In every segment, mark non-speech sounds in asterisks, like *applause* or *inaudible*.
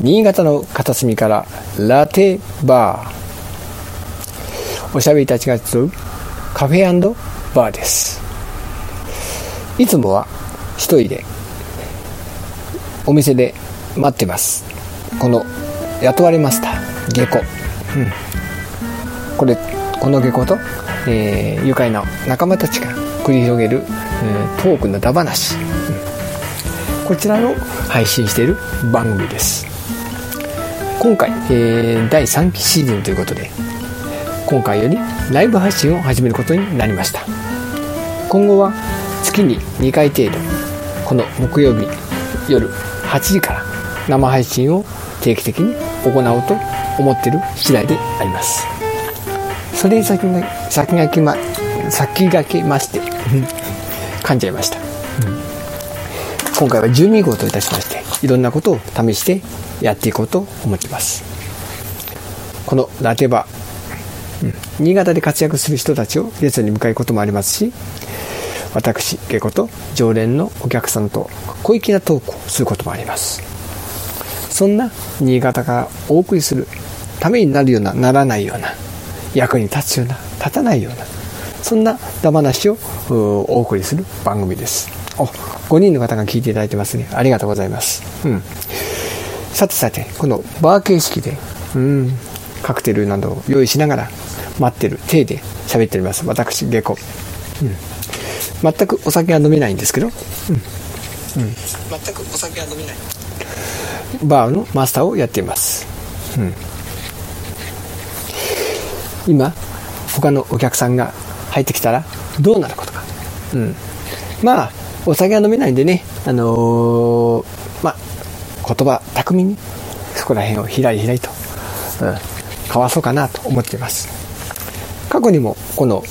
新潟の片隅からラテバー。おしゃべりたちが集うカフェバーです。いつもは一人でお店で待ってます。この雇われました。下戸。うん。これ、この下戸と、えー、愉快な仲間たちが繰り広げる、えー、トークのダ話、うん、こちらを配信している番組です今回、えー、第3期シーズンということで今回よりライブ配信を始めることになりました。今後は月に2回程度この木曜日夜8時から生配信を定期的に行おうと思っている次第であります。それに先が先ま先駆けまして噛んじゃいました、うん、今回は12号といたしましていろんなことを試してやっていこうと思っています。このラテバうん、新潟で活躍する人たちをゲストに迎えることもありますし私下子と常連のお客さんと小粋なトークをすることもあります。そんな新潟がお送りするためになるようなならないような役に立つような立たないようなそんなだ話をお送りする番組です。お5人の方が聞いていただいてますね。ありがとうございます。うん。さてさてこのバー形式でうんカクテルなどを用意しながら待ってる体で喋っております。私下戸、うん、全くお酒は飲めないんですけど、うん。うん、全くお酒は飲めない。バーのマスターをやっています、うん、今他のお客さんが入ってきたらどうなることか、うん、まあお酒は飲めないんでねあのー、ま言葉巧みにそこら辺をひらりひらと、うん、交わそうかなと思っています過去にもこの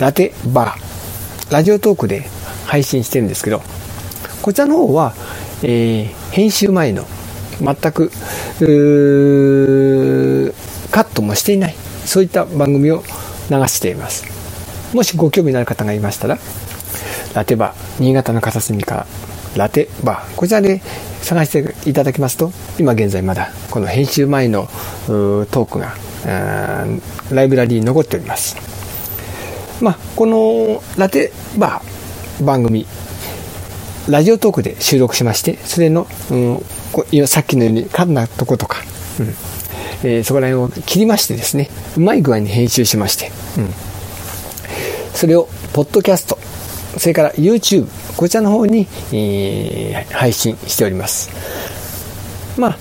ラテバー、ラジオトークで配信してるんですけど、こちらの方は、えー、編集前の全くカットもしていない、そういった番組を流しています。もしご興味のある方がいましたら、ラテバ。ー、新潟の片隅から。ラテバ。ー、こちらで探していただきますと、今現在まだこの編集前のトークがライブラリーに残っております。まあ、このラテバ。ー番組、ラジオトークで収録しまして、それの、うん、さっきのようにカンなとことか、うん。えー、そこら辺を切りましてですね、うまい具合に編集しまして、うん、それを、ポッドキャスト、それから YouTube、こちらの方に、えー、配信しております。まあ、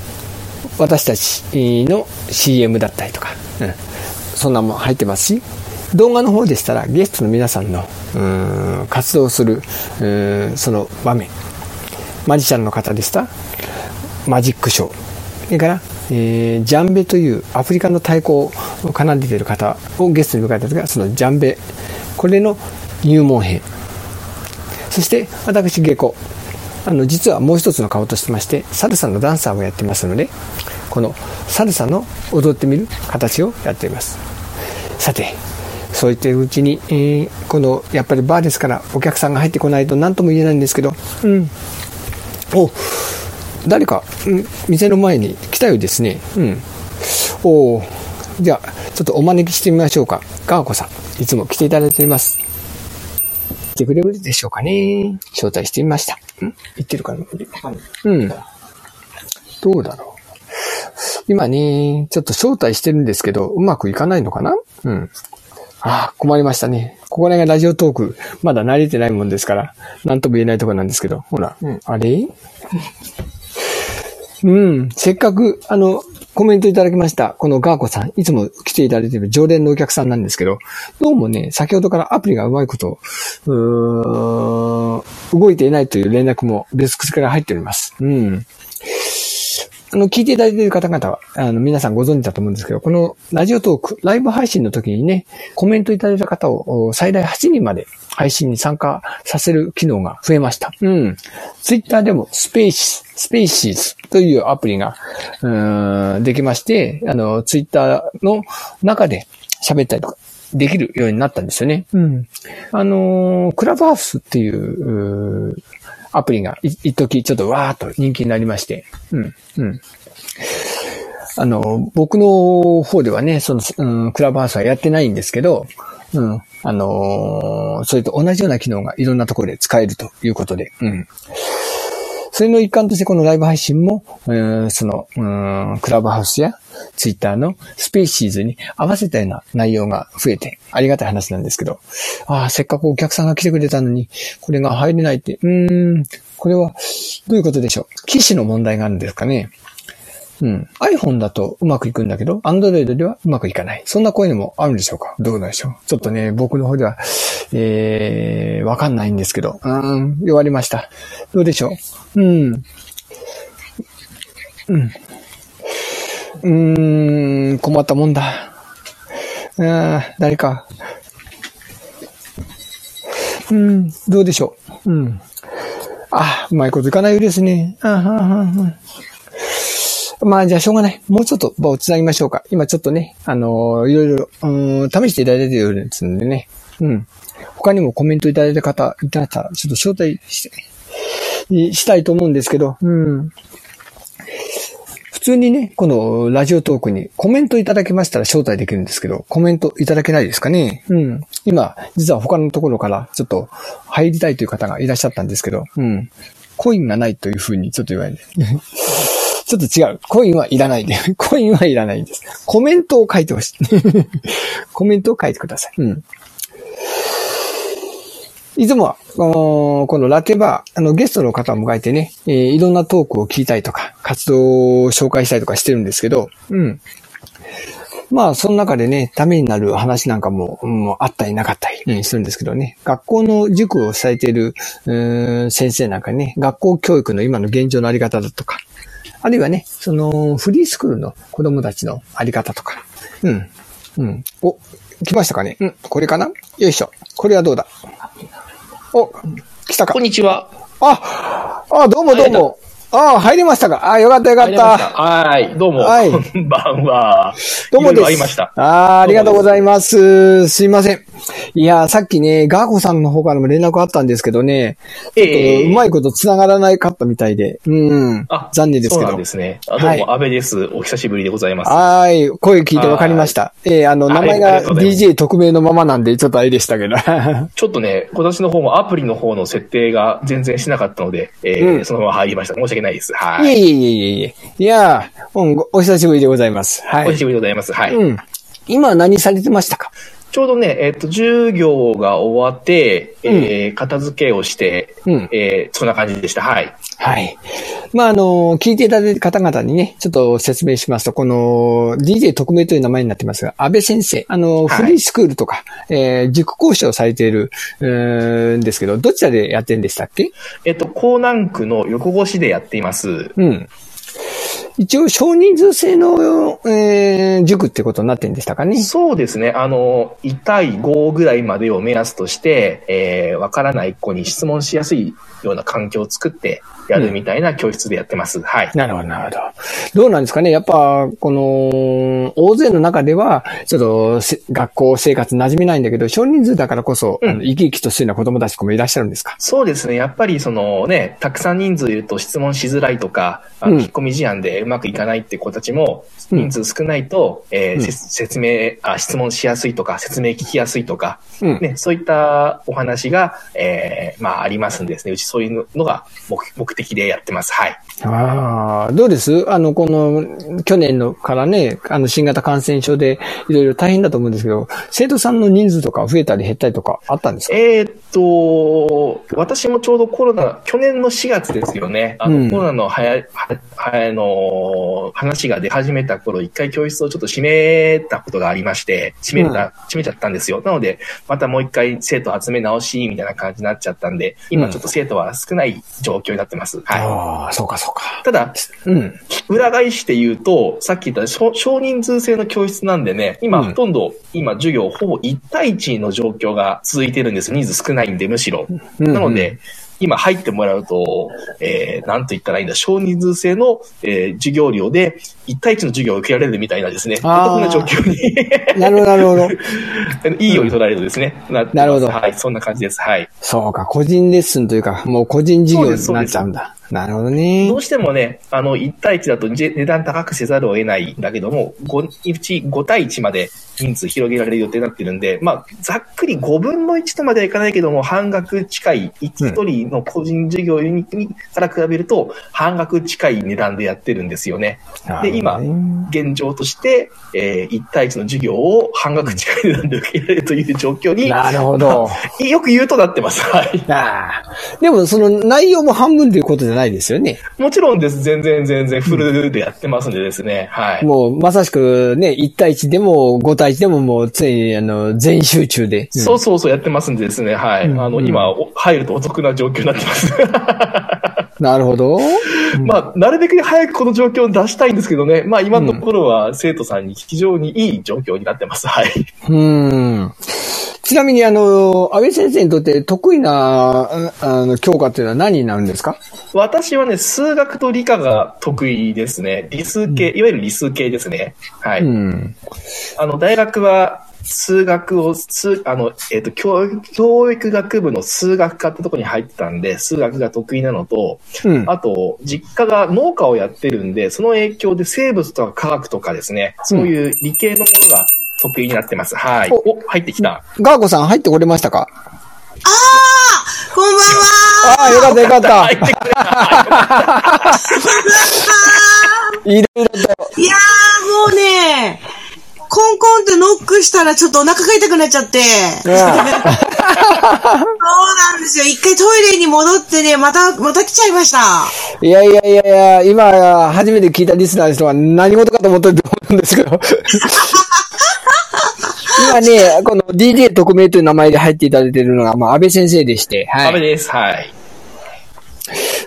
私たちの CM だったりとか、うん、そんなもん入ってますし、動画の方でしたらゲストの皆さんのうん活動するうんその場面、マジシャンの方でしたマジックショー、それから、えー、ジャンベというアフリカの太鼓を奏でている方をゲストに迎えた時は、そのジャンベ、これの入門編。そして私、下戸。あの、実はもう一つの顔としてまして、サルサのダンサーをやってますので、このサルサの踊ってみる形をやっています。さて、そう言ってるうちに、えー、この、やっぱりバーですからお客さんが入ってこないと何とも言えないんですけど、うん。お、誰か、うん、店の前に来たようですね。うん。おじゃあ、ちょっとお招きしてみましょうか。ガーコさん、いつも来ていただいています。来てくれるでしょうかね。招待してみました。ん？言ってるかなうん。どうだろう。今ね、ちょっと招待してるんですけど、うまくいかないのかな？うん。ああ、困りましたね。ここら辺がラジオトーク、まだ慣れてないもんですから、なんとも言えないところなんですけど、ほら、うん、あれ？うん、せっかく、あの、コメントいただきました。このガーコさん、いつも来ていただいている常連のお客さんなんですけど、どうもね、先ほどからアプリがうまいこと、うー動いていないという連絡もデスクスから入っております。うん。あの、聞いていただいている方々は、あの、皆さんご存知だと思うんですけど、このラジオトーク、ライブ配信の時にね、コメントいただいた方を最大8人まで配信に参加させる機能が増えました。うん。ツイッターでも Spaces、Spacesというアプリが、うん、できまして、あの、ツイッターの中で喋ったりとか、できるようになったんですよね。うん。あのクラブハウスっていう、アプリがい一時ちょっとわーっと人気になりまして、うん、うん。あの、僕の方ではね、その、うん、クラブハウスはやってないんですけど、うん、あのそれと同じような機能がいろんなところで使えるということで、うん。それの一環としてこのライブ配信も、その、クラブハウスやツイッターのスペーシーズに合わせたような内容が増えてありがたい話なんですけど、ああ、せっかくお客さんが来てくれたのに、これが入れないって、うーん、これはどういうことでしょう？騎士の問題があるんですかね？うん。iPhone だとうまくいくんだけど、Android ではうまくいかない。そんな声もあるんでしょうか？どうなんでしょう？ちょっとね、僕の方では、えー、わかんないんですけど。うーん、弱りました。どうでしょう？うん。うん。うーん、困ったもんだ。あー誰か。うん、どうでしょう？うん。あ、うまいこといかないようですね。あはははまあ、じゃあ、しょうがない。もうちょっと場をつなぎましょうか。今ちょっとね、あのーいろいろ、うん、試していただいてるようですんでね。うん。他にもコメントいただいた方いたら、ちょっと招待して、したいと思うんですけど、うん。普通にね、このラジオトークにコメントいただけましたら招待できるんですけど、コメントいただけないですかねうん。今、実は他のところからちょっと入りたいという方がいらっしゃったんですけど、うん。コインがないというふうにちょっと言われて。ちょっと違う。コインはいらないで。*laughs* コインはいらないんです。コメントを書いてほしい。*laughs* コメントを書いてください。うん。いつもは、このラテバー、あの、ゲストの方を迎えてね、えーいろんなトークを聞いたりとか、活動を紹介したりとかしてるんですけど、うん。まあ、その中でね、ためになる話なんかも、うんあったりなかったり、するんですけどね、学校の塾をされている、うん先生なんかね、学校教育の今の現状のあり方だとか、あるいはね、その、フリースクールの子供たちのあり方とか、うん、うん。お、来ましたかねうん、これかな？よいしょ。これはどうだ？お、来たかこんにちは。あ、あ、どうもどうも。あ、入りましたかあ、よかったよかったた。はい、どうも。はいこんばんは。どうもです。いろいろ会いました。あーありがとうございます。すいません。いやー、さっきね、ガーコさんの方からも連絡あったんですけどね、ええうまいこと繋がらないかったみたいで、うん、あ残念ですけど。そうなんですね。あどうはいも、安倍です。お久しぶりでございます。はーい。声聞いてわかりました。えー、あの、名前が DJ 特命のままなんで、ちょっとあれでしたけど。*laughs* ちょっとね、今年の方もアプリの方の設定が全然しなかったので、えーうんそのまま入りました。申し訳ないです。はいい。えいえいえいえいやー、うお久しぶりでございます。はい。お久しぶりでございます。はい。うん。今何されてましたか？ちょうどね、えっ、と、授業が終わって、えー片付けをして、うんえーそんな感じでした。はい。はい。まあ、あの、聞いていただいた方々にね、ちょっと説明しますと、この DJ 特命という名前になってますが、安倍先生、あの、はいフリースクールとか、えー塾講師をされている、んですけど、どちらでやってるんでしたっけ？えっ、と、江南区の横越しでやっています。うん。一応、少人数制の、えー塾ってことになってるんでしたかねそうですね。あの、1対5ぐらいまでを目安として、えーわからない子に質問しやすいような環境を作ってやるみたいな教室でやってます。はい。なるほど、なるほど。どうなんですかねやっぱ、この、大勢の中では、ちょっとせ、学校生活馴染めないんだけど、少人数だからこそ、うん生き生きとするような子供たちもいらっしゃるんですか？そうですね。やっぱりそのね、たくさん人数いると質問しづらいとか、あうんの引っ込み思案でうまくいかないって子たちも、うん人数少ないと、えーうんせ説明あ、質問しやすいとか、説明聞きやすいとか、うん。ね、そういったお話が、えーまあありますんでですね。うちそういうのが目目的でやってます。はい。ああ、どうです？あの、この、去年のからね、あの、新型感染症でいろいろ大変だと思うんですけど、生徒さんの人数とか増えたり減ったりとかあったんですか？えーっと、私もちょうどコロナ、去年の4月ですよね。あの、うんコロナのはや、は、は、あの、話が出始めた頃、一回教室をちょっと閉めたことがありまして、閉めた、閉めちゃったんですよ。なので、またもう一回生徒集め直し、みたいな感じになっちゃったんで、今ちょっと生徒は少ない状況になってます。はい。ああ、そうかそうか。ただ、うん。裏返して言うと、さっき言った少少人数制の教室なんでね、今うんほとんど、今授業ほぼ1対1の状況が続いてるんです。人数少ないんで、むしろ。うんなので、今入ってもらうと、えー、なんと言ったらいいんだ、少人数制の、えー、授業料で、1対1の授業を受けられるみたいなですね、お得な状況に *laughs* なるほど、なるほど。*laughs* いいように捉えるとですね、なるほどはい、そんな感じです。はい。そうか、個人レッスンというか、もう個人授業になっちゃうんだ。なるほどねど。うしてもね、あの、1対1だとじ値段高くせざるを得ないんだけども、5, 5対1まで人数広げられる予定になってるんで、まあ、ざっくり5分の1とまではいかないけども、半額近い、1人の個人授業にから比べると、半額近い値段でやってるんですよね。で、今、現状として、えー、1対1の授業を半額近い値段で受けられるという状況に、なるほど。*laughs* よく言うとなってます。はい。ああ。でも、その内容も半分ということじゃないですよね。もちろんです。全然全然フルでやってますんでですね。はい。もう、まさしくね、1対1でも5対1でももう、ついに、あの、全集中で。うんそうそうそうやってますんでですね。はい。うんあの、うん今、お入るとお得な状況になってます。*laughs* なるほど。まあ、なるべく早くこの状況を出したいんですけどね。まあ、今のところは生徒さんに非常にいい状況になってます。はい。うん。ちなみに、あの、安倍先生にとって得意な、ああの、教科っていうのは何になるんですか？私はね、数学と理科が得意ですね。理数系、いわゆる理数系ですね。はい。うん。あの、大学は、数学を、数、あの、えっ、と、教育、教育学部の数学科ってとこに入ってたんで、数学が得意なのと、うん。あと、実家が農家をやってるんで、その影響で生物とか科学とかですね、そういう理系のものが得意になってます。はい。おお、入ってきた。ガーコさん入ってこれましたか？こんばんはああ、よかったよかった入。ってくれた。*laughs* いろいろと。いやー、もうね、コンコンってノックしたらちょっとお腹が痛くなっちゃって。そうなんですよ。一回トイレに戻ってね、また、また来ちゃいました。いやいやいやいや、今、初めて聞いたリスナーの人は何事かと思ってると思うんですけど。*laughs* 今ね、この DJ 特命という名前で入っていただいているのが、まあ、安倍先生でして、はい。ダメです。はい。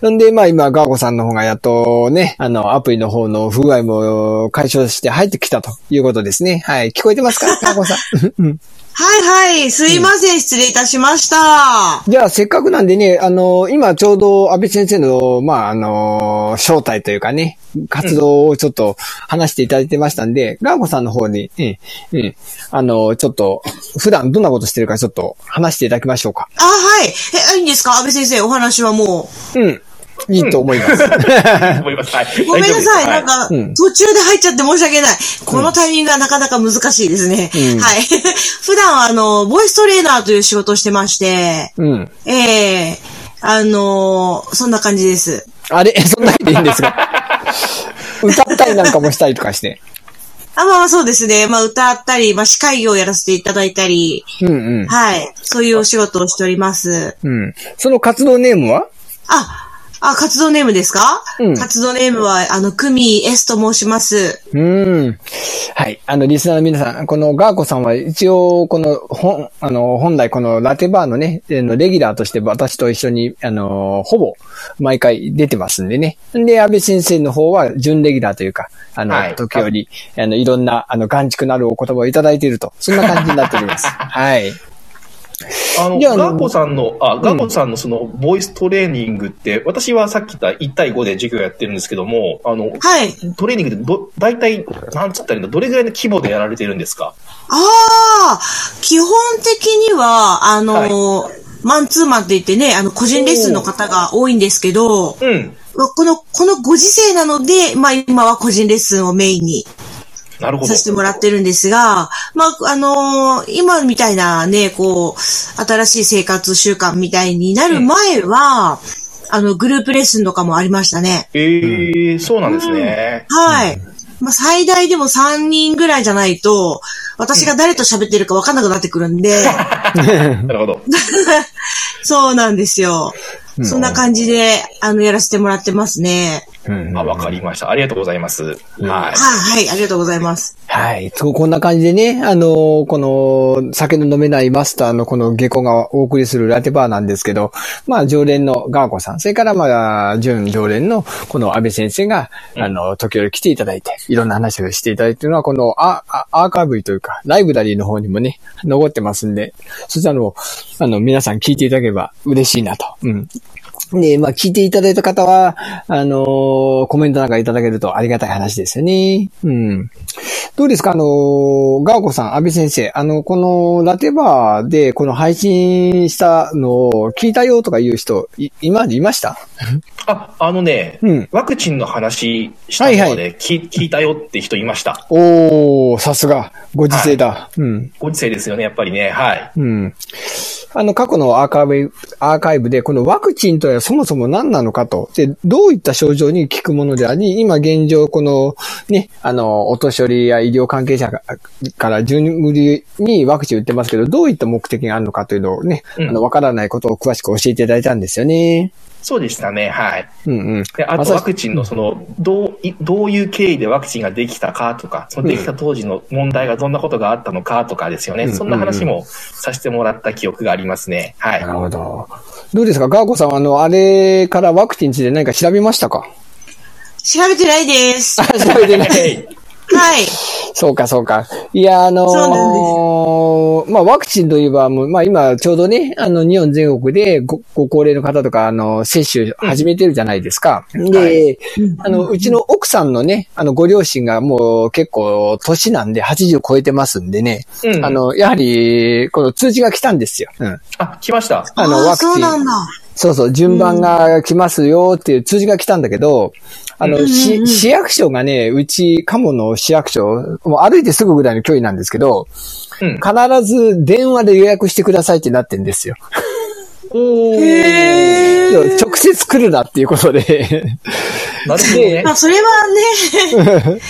なんで、まあ今、ガーゴさんの方がやっとね、あの、アプリの方の不具合も解消して入ってきたということですね。はい。聞こえてますか？*laughs* ガーゴさん。うんはいはい。すいません。失礼いたしました。じゃあ、せっかくなんでね、あの、今ちょうど安倍先生の、まあ、あの、正体というかね、活動をちょっと話していただいてましたんで、ガーゴさんの方に、ええ、ええ、あの、ちょっと、普段どんなことしてるかちょっと話していただきましょうか。あ、はい。え、いいんですか？安倍先生、お話はもうん。いいと思います。思います。はい。う。ごめんなさい。なんか、うん途中で入っちゃって申し訳ない。このタイミングがなかなか難しいですね。うんはい。*laughs* 普段は、あの、ボイストレーナーという仕事をしてまして、うん。ええあのそんな感じです。あれ？*laughs* そんなでいいんですか？歌ったりなんかもしたりとかして。*laughs* あ、まあそうですね。まあ歌ったり、まあ司会業をやらせていただいたり、うんうん。はい。そういうお仕事をしております。うん。その活動ネームは？あ、あ、活動ネームですか？うん活動ネームは、あの、クミ S と申します。うーん。はい。あの、リスナーの皆さん、このガーコさんは一応、この本、あの、本来このラテバーのね、レギュラーとして私と一緒に、あの、ほぼ毎回出てますんでね。で、安倍先生の方は準レギュラーというか、あの、はい時折、あの、いろんな、あの、眼畜なるお言葉をいただいていると、そんな感じになっております。*laughs* はい。あの、ガーコさんの、あ、ガーコさんのその、ボイストレーニングって、私はさっき言った1対5で授業やってるんですけども、あの、はい。トレーニングでど、大体、なんつったらいいんだ、どれぐらいの規模でやられてるんですか？ああ、基本的には、あの、マンツーマンって言ってね、あの、個人レッスンの方が多いんですけど、うん。この、このご時世なので、まあ今は個人レッスンをメインになるほどさ。せてもらってるんですが、まあ、あのー今みたいなね、こう、新しい生活習慣みたいになる前は、あの、グループレッスンとかもありましたね。ええそうなんですね。はい。まあ、最大でも3人ぐらいじゃないと、私が誰と喋ってるか分かんなくなってくるんで、*laughs* なるほど。*laughs* そうなんですよ。そんな感じで、あの、やらせてもらってますね。あ、わかりました。ありがとうございます。はい。はい、はい、ありがとうございます。はい。こんな感じでね、あの、この、酒の飲めないマスターのこの下校がお送りするラテバーなんですけど、まあ、常連のガーコさん、それからまあ、準常連のこの安倍先生が、あの、時折来ていただいて、いろんな話をしていただいているのは、このアアアーカイブというか、ライブラリーの方にもね、残ってますんで、そちらの、あの、皆さん聞いていただければ嬉しいなと。うん。で、まあ、聞いていただいた方は、あのーコメントなんかいただけるとありがたい話ですよね。うん。どうですか？あのーガーコさん、安倍先生、あの、このラテバーでこの配信したのを聞いたよとかいう人、い今までいました？あ、あのね、うんワクチンの話したので、はいはい聞聞いたよって人いました。おー、さすが、ご時世だ。うん。ご時世ですよね、やっぱりね。はい。うん。あの、過去のアーカイブ、アーカイブで、このワクチンとはそもそも何なのかと、で、どういった症状に効くものであり、今現状、この、ね、あの、お年寄りや医療関係者がから順繰りにワクチン打ってますけど、どういった目的があるのかというのをね、うんあの、わからないことを詳しく教えていただいたんですよね。そうでしたね、はい。うんうん。であとワクチンのその、どうい、どういう経緯でワクチンができたかとか、そのできた当時の問題がどんなことがあったのかとかですよね。うんそんな話もさせてもらった記憶がありますね。はいな。るほど。どうですか？ガーコさんは、あの、あれからワクチンについて何か調べましたか？調べてないです。調べてない。*laughs* はい。そうか、そうか。いや、あのーまあ、ワクチンといえば、もうまあ、今、ちょうどね、あの、日本全国でご、ご高齢の方とか、あの、接種始めてるじゃないですか。で、はいあの、うちの奥さんのね、あの、ご両親がもう結構、年なんで、80超えてますんでね、うんあの、やはり、この通知が来たんですよ。うん。あ、来ました。あの、ワクチン。そうなんだ。そうそう、順番が来ますよっていう通知が来たんだけど、あの、うんうんうしん市役所がね、うち、鴨の市役所、もう歩いてすぐぐらいの距離なんですけど、うん。必ず電話で予約してくださいってなってんですよ。おー。へー。直接来るなっていうことで。なるほど。あ、それはね、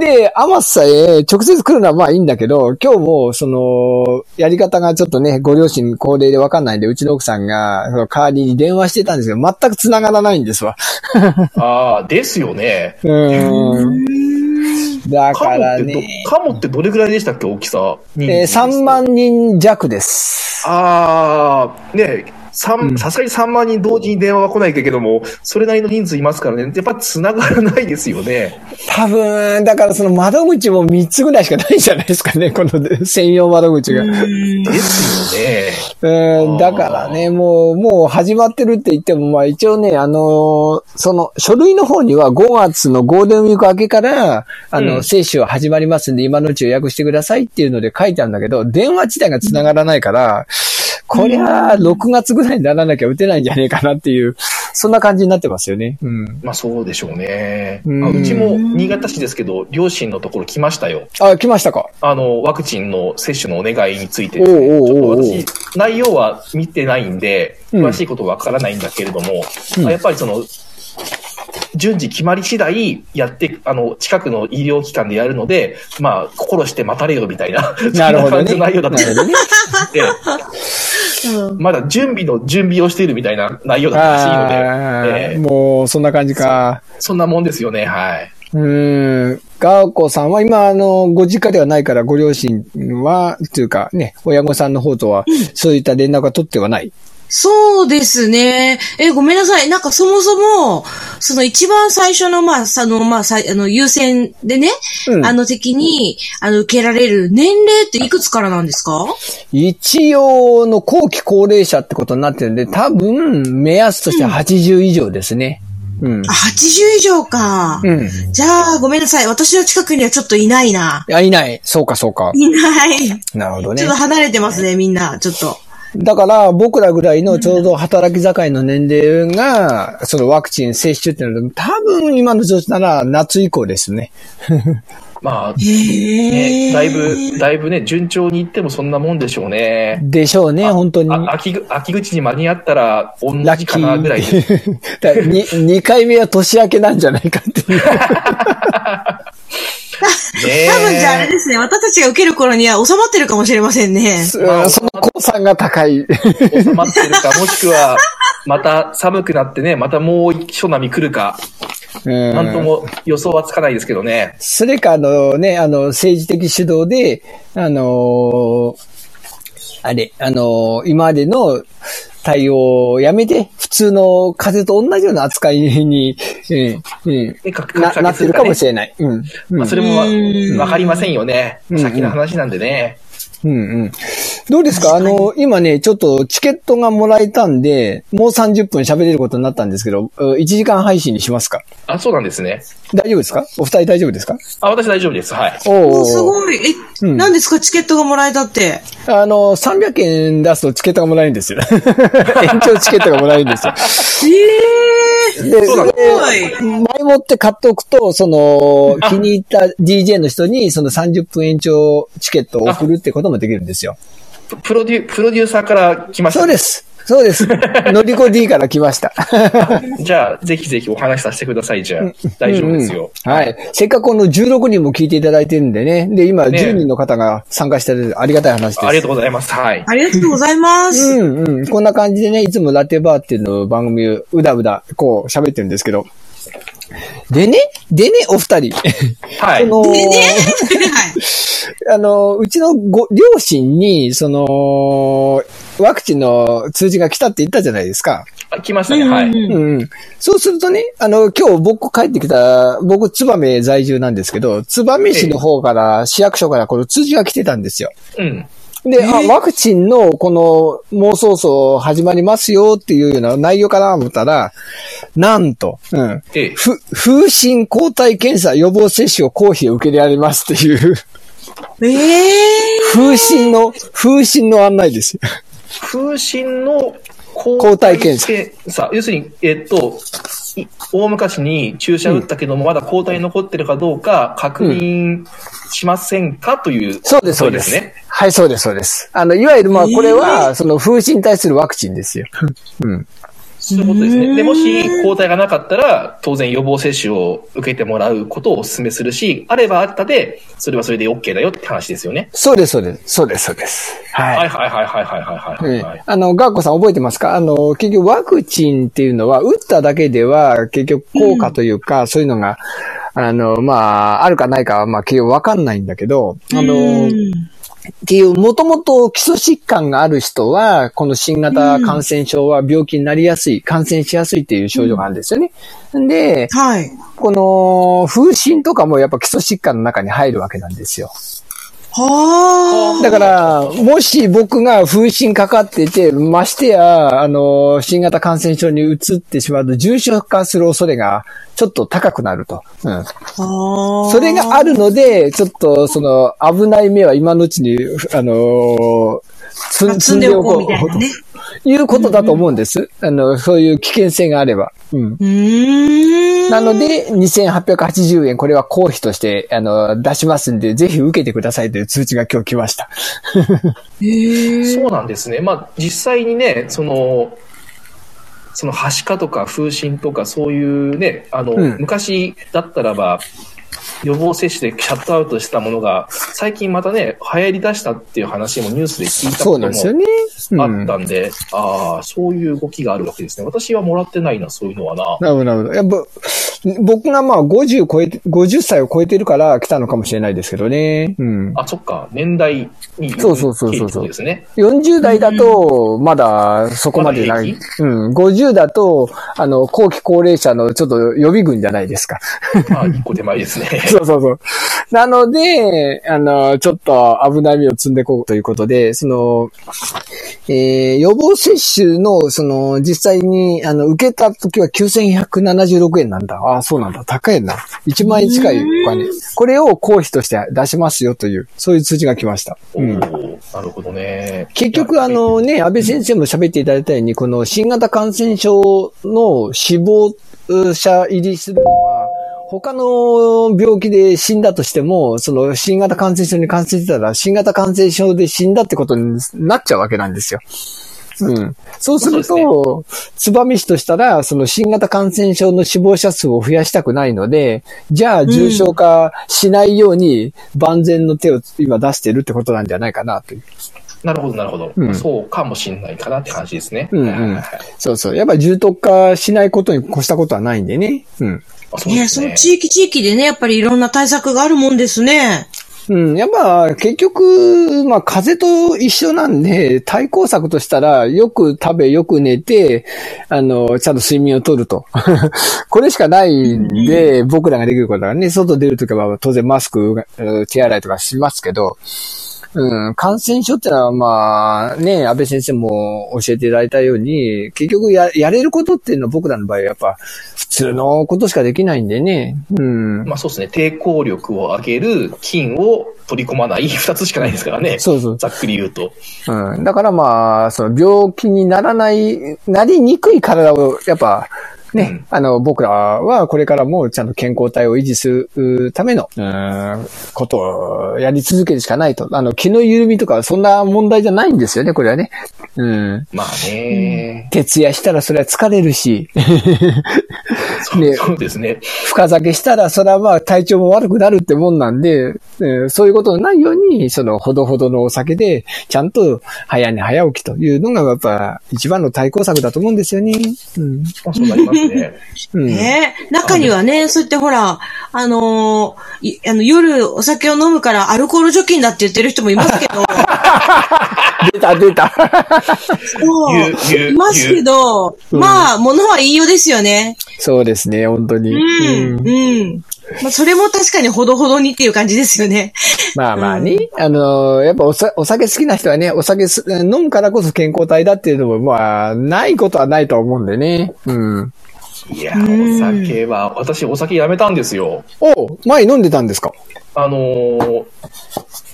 で、アマスさえ直接来るのはまあいいんだけど、今日もその、やり方がちょっとね、ご両親高齢でわかんないんで、うちの奥さんがその代わりに電話してたんですけど、全く繋がらないんですわ。ああ、ですよね。うーん。だカモからってどね、、カモってどれぐらいでしたっけ、大きさ。えー3万人弱です。ああ、ねうん三さすがに3万人同時に電話は来ないけども、それなりの人数いますからね、やっぱ繋がらないですよね。多分、だからその窓口も3つぐらいしかないんじゃないですかね、この *laughs* 専用窓口が。ですよね。うん、だからね、もう、もう始まってるって言っても、まあ一応ね、あのーその書類の方には5月のゴールデンウィーク明けから、あの、うん接種は始まりますんで、今のうち予約してくださいっていうので書いてあるんだけど、電話自体が繋がらないから、こりゃ、6月ぐらいにならなきゃ打てないんじゃねえかなっていう、そんな感じになってますよね。うん。まあそうでしょうね。ううちも新潟市ですけど、両親のところ来ましたよ。あ、来ましたかあの、ワクチンの接種のお願いについてね、おうおうおうちょっと私、内容は見てないんで、うん詳しいことはわからないんだけれども、うんあやっぱりその、順次決まり次第やって、あの、近くの医療機関でやるので、まあ、心して待たれよみたいな、なるほどね。そんな感じの内容だったなるほ *laughs* まだ準備の準備をしているみたいな内容だったらしいので、もう、そんな感じか。そんなもんですよね、はい。うーん。ガーコさんは今、あの、ご実家ではないから、ご両親は、というかね、親御さんの方とは、そういった連絡は取ってはない。そうですね。え、ごめんなさい。なんかそもそも、その一番最初の、まあ、その、まあ、さあの、優先でね、うんあの的に、あの、受けられる年齢っていくつからなんですか？一応の後期高齢者ってことになってるんで、多分、目安としては80以上ですね。うん。あ、80以上か。うん。じゃあ、ごめんなさい。私の近くにはちょっといないな。あ、いない。そうか、そうか。いない。ちなるほどねょっと。離れてますね、みんな。ちょっと。だから、僕らぐらいのちょうど働き盛りの年齢が、そのワクチン接種っていうのは、多分今の状態なら夏以降ですね。*laughs* まあ、へね、え。だいぶ、だいぶね、順調にいってもそんなもんでしょうね。でしょうね、本当に。あ秋ぐ秋口に間に合ったら、同じかなぐらいです。ー。*laughs* だからに二回目は年明けなんじゃないかっていう。*laughs* ね多分じゃああれですね。私たちが受ける頃には収まってるかもしれませんね。うんその高算が高い。収まってるか、もしくは、また寒くなってね、またもう一波来るか、うんなんとも予想はつかないですけどね。それか、あのね、あの、政治的主導で、あのーあれ、あのー今までの対応をやめて、普通の風邪と同じような扱いに、うん、うんな、なってるかもしれない。うん。うんまあ、それもわうんわかりませんよね。うん先の話なんでね。うんうん。どうですか？あの、今ね、ちょっとチケットがもらえたんで、もう30分喋れることになったんですけど、う1時間配信にしますか？あ、そうなんですね。大丈夫ですか？お二人大丈夫ですか？あ、私大丈夫です。はい。おおすごい。え、うん何ですか？チケットがもらえたって。あの、300円出すとチケットがもらえるんですよ。*laughs* 延長チケットがもらえるんですよ。ええで、そうなのです前もって買っておくと、その、気に入った DJ の人に、その30分延長チケットを送るってこともできるんですよ。ププロデュ、プロデューサーから来ました。そうです。そうです。*laughs* のりこ D から来ました。*laughs* じゃあ、ぜひぜひお話しさせてください。じゃあ、大丈夫ですよ。うんうんはい。せっかくこの16人も聞いていただいてるんでね。で、今ね10人の方が参加してる、ありがたい話です。ありがとうございます。はい。ありがとうございます。うんうん。こんな感じでね、いつもラテバーっていうのを番組をうだうだ、こう喋ってるんですけど。でね、でね、お二人。はい。その、はい。あの、うちのご、両親に、その、ワクチンの通知が来たって言ったじゃないですか。あ来ましたね。はい。うん。そうするとね、あの、今日僕帰ってきた、僕、燕在住なんですけど、燕市の方から、市役所からこの通知が来てたんですよ。うん。で、あ、ワクチンのこの、もうそろそろ始まりますよっていうような内容かなと思ったら、なんと、うん。ええ。ふ、風疹抗体検査予防接種を公費を受けられますっていう、ええ *laughs* 風疹の、風疹の案内ですよ。風疹の抗抗体検査検査。要するに、えっと、い大昔に注射打ったけども、まだ抗体残ってるかどうか確認しませんかという。そうです、そうです。ね。はい、そうです、そうです。あの、いわゆる、まあ、これは、その、風疹に対するワクチンですよ。うん。そういうことですね。で、もし抗体がなかったら、当然予防接種を受けてもらうことをお勧めするし、あればあったで、それはそれで OK だよって話ですよね。そうです、そうです。そうです、そうです。はい。はいはいはいはいはいはい。あの、ガーコさん覚えてますか？あの、結局ワクチンっていうのは、打っただけでは、結局効果というか、そういうのが、あの、まあ、あるかないかは、まあ、結局わかんないんだけど、あの、っていう、もともと基礎疾患がある人は、この新型感染症は病気になりやすい、感染しやすいっていう症状があるんですよね。で、はい。この、風疹とかもやっぱ基礎疾患の中に入るわけなんですよ。はあ。だから、もし僕が風疹かかってて、ましてや、あの、新型感染症に移ってしまうと、重症化する恐れがちょっと高くなると。うん。はあ。それがあるので、ちょっと、その、危ない目は今のうちに、あの積んでおこうみたいなね。ということだと思うんです。あの、そういう危険性があれば。うん。うーん。なので、2880円、これは公費として、あの、出しますんで、ぜひ受けてくださいという通知が今日来ました。へえ。そうなんですね。まあ、実際にね、その、その、はしかとか風疹とかそういうね、あの、うん昔だったらば、予防接種でシャットアウトしたものが、最近またね、流行り出したっていう話もニュースで聞いたそこともうなんですよね。あうんったんで、ああ、そういう動きがあるわけですね。私はもらってないな、そういうのはな。なるほど、なるほど。やっぱ、僕がまあ50超えて、50歳を超えてるから来たのかもしれないですけどね。うん。あ、そっか、年代にそうそうそうそうそうですね。40代だと、まだそこまでない。まだうん。50だと、あの、後期高齢者のちょっと予備軍じゃないですか。まあ、一個手前ですね。そうそうそう。なので、あの、ちょっと危ない目を積んでいこうということで、その、えー予防接種の、その、実際に、あの、受けた時は9176円なんだ。ああ、そうなんだ。高いな。1万円近いお金。これを公費として出しますよという、そういう通知が来ました。うん。なるほどね。結局、あのね、安倍先生も喋っていただいたように、この新型感染症の死亡者入りするのは、他の病気で死んだとしても、その新型感染症に感染してたら、新型感染症で死んだってことになっちゃうわけなんですよ。うん。そうすると、燕市としたら、その新型感染症の死亡者数を増やしたくないので、じゃあ重症化しないように万全の手を今出してるってことなんじゃないかなという。なるほど、なるほど。うんそうかもしんないかなって感じですね。うんうんそうそう。やっぱ重篤化しないことに越したことはないんでね。うん。あそうねその地域地域でね、やっぱりいろんな対策があるもんですね。うん。やっぱ、結局、まあ、風邪と一緒なんで、対抗策としたら、よく食べ、よく寝て、あの、ちゃんと睡眠をとると。*laughs* これしかないんで、僕らができることはね、外出るときは当然マスク、うん手洗いとかしますけど、うん、感染症ってのは、まあ、ね、安倍先生も教えていただいたように、結局や、やれることっていうのは僕らの場合はやっぱ、普通のことしかできないんでね。うん。まあそうですね。抵抗力を上げる菌を取り込まない *laughs* 二つしかないですからね。そうそう。ざっくり言うと。うん。だからまあ、その病気にならない、なりにくい体を、やっぱ、ね、うんあの、僕らはこれからもちゃんと健康体を維持するための、うん、ことをやり続けるしかないと。あの、気の緩みとかそんな問題じゃないんですよね、これはね。うん。まあね、徹夜したらそれは疲れるし、*laughs* そうねそうですね。深酒したらそれはまあ体調も悪くなるってもんなんで、えーそういうことのないように、そのほどほどのお酒で、ちゃんと早寝早起きというのがやっぱ一番の対抗策だと思うんですよね。うん。まあそうなりますね。うん。ね中にはね、そうやってほら、あのーいあの、夜お酒を飲むからアルコール除菌だって言ってる人もいますけど、*laughs* 出た出た。そういますけど、うんまあ、物は言いようですよね。そうですね、本当に。うん、うん。まあ、それも確かにほどほどにっていう感じですよね。まあまあね、あのーやっぱおさお酒好きな人はね、お酒す飲むからこそ健康体だっていうのも、まあ、ないことはないと思うんでね。うん。いや、お酒は、私お酒やめたんですよ。お前飲んでたんですか？あのー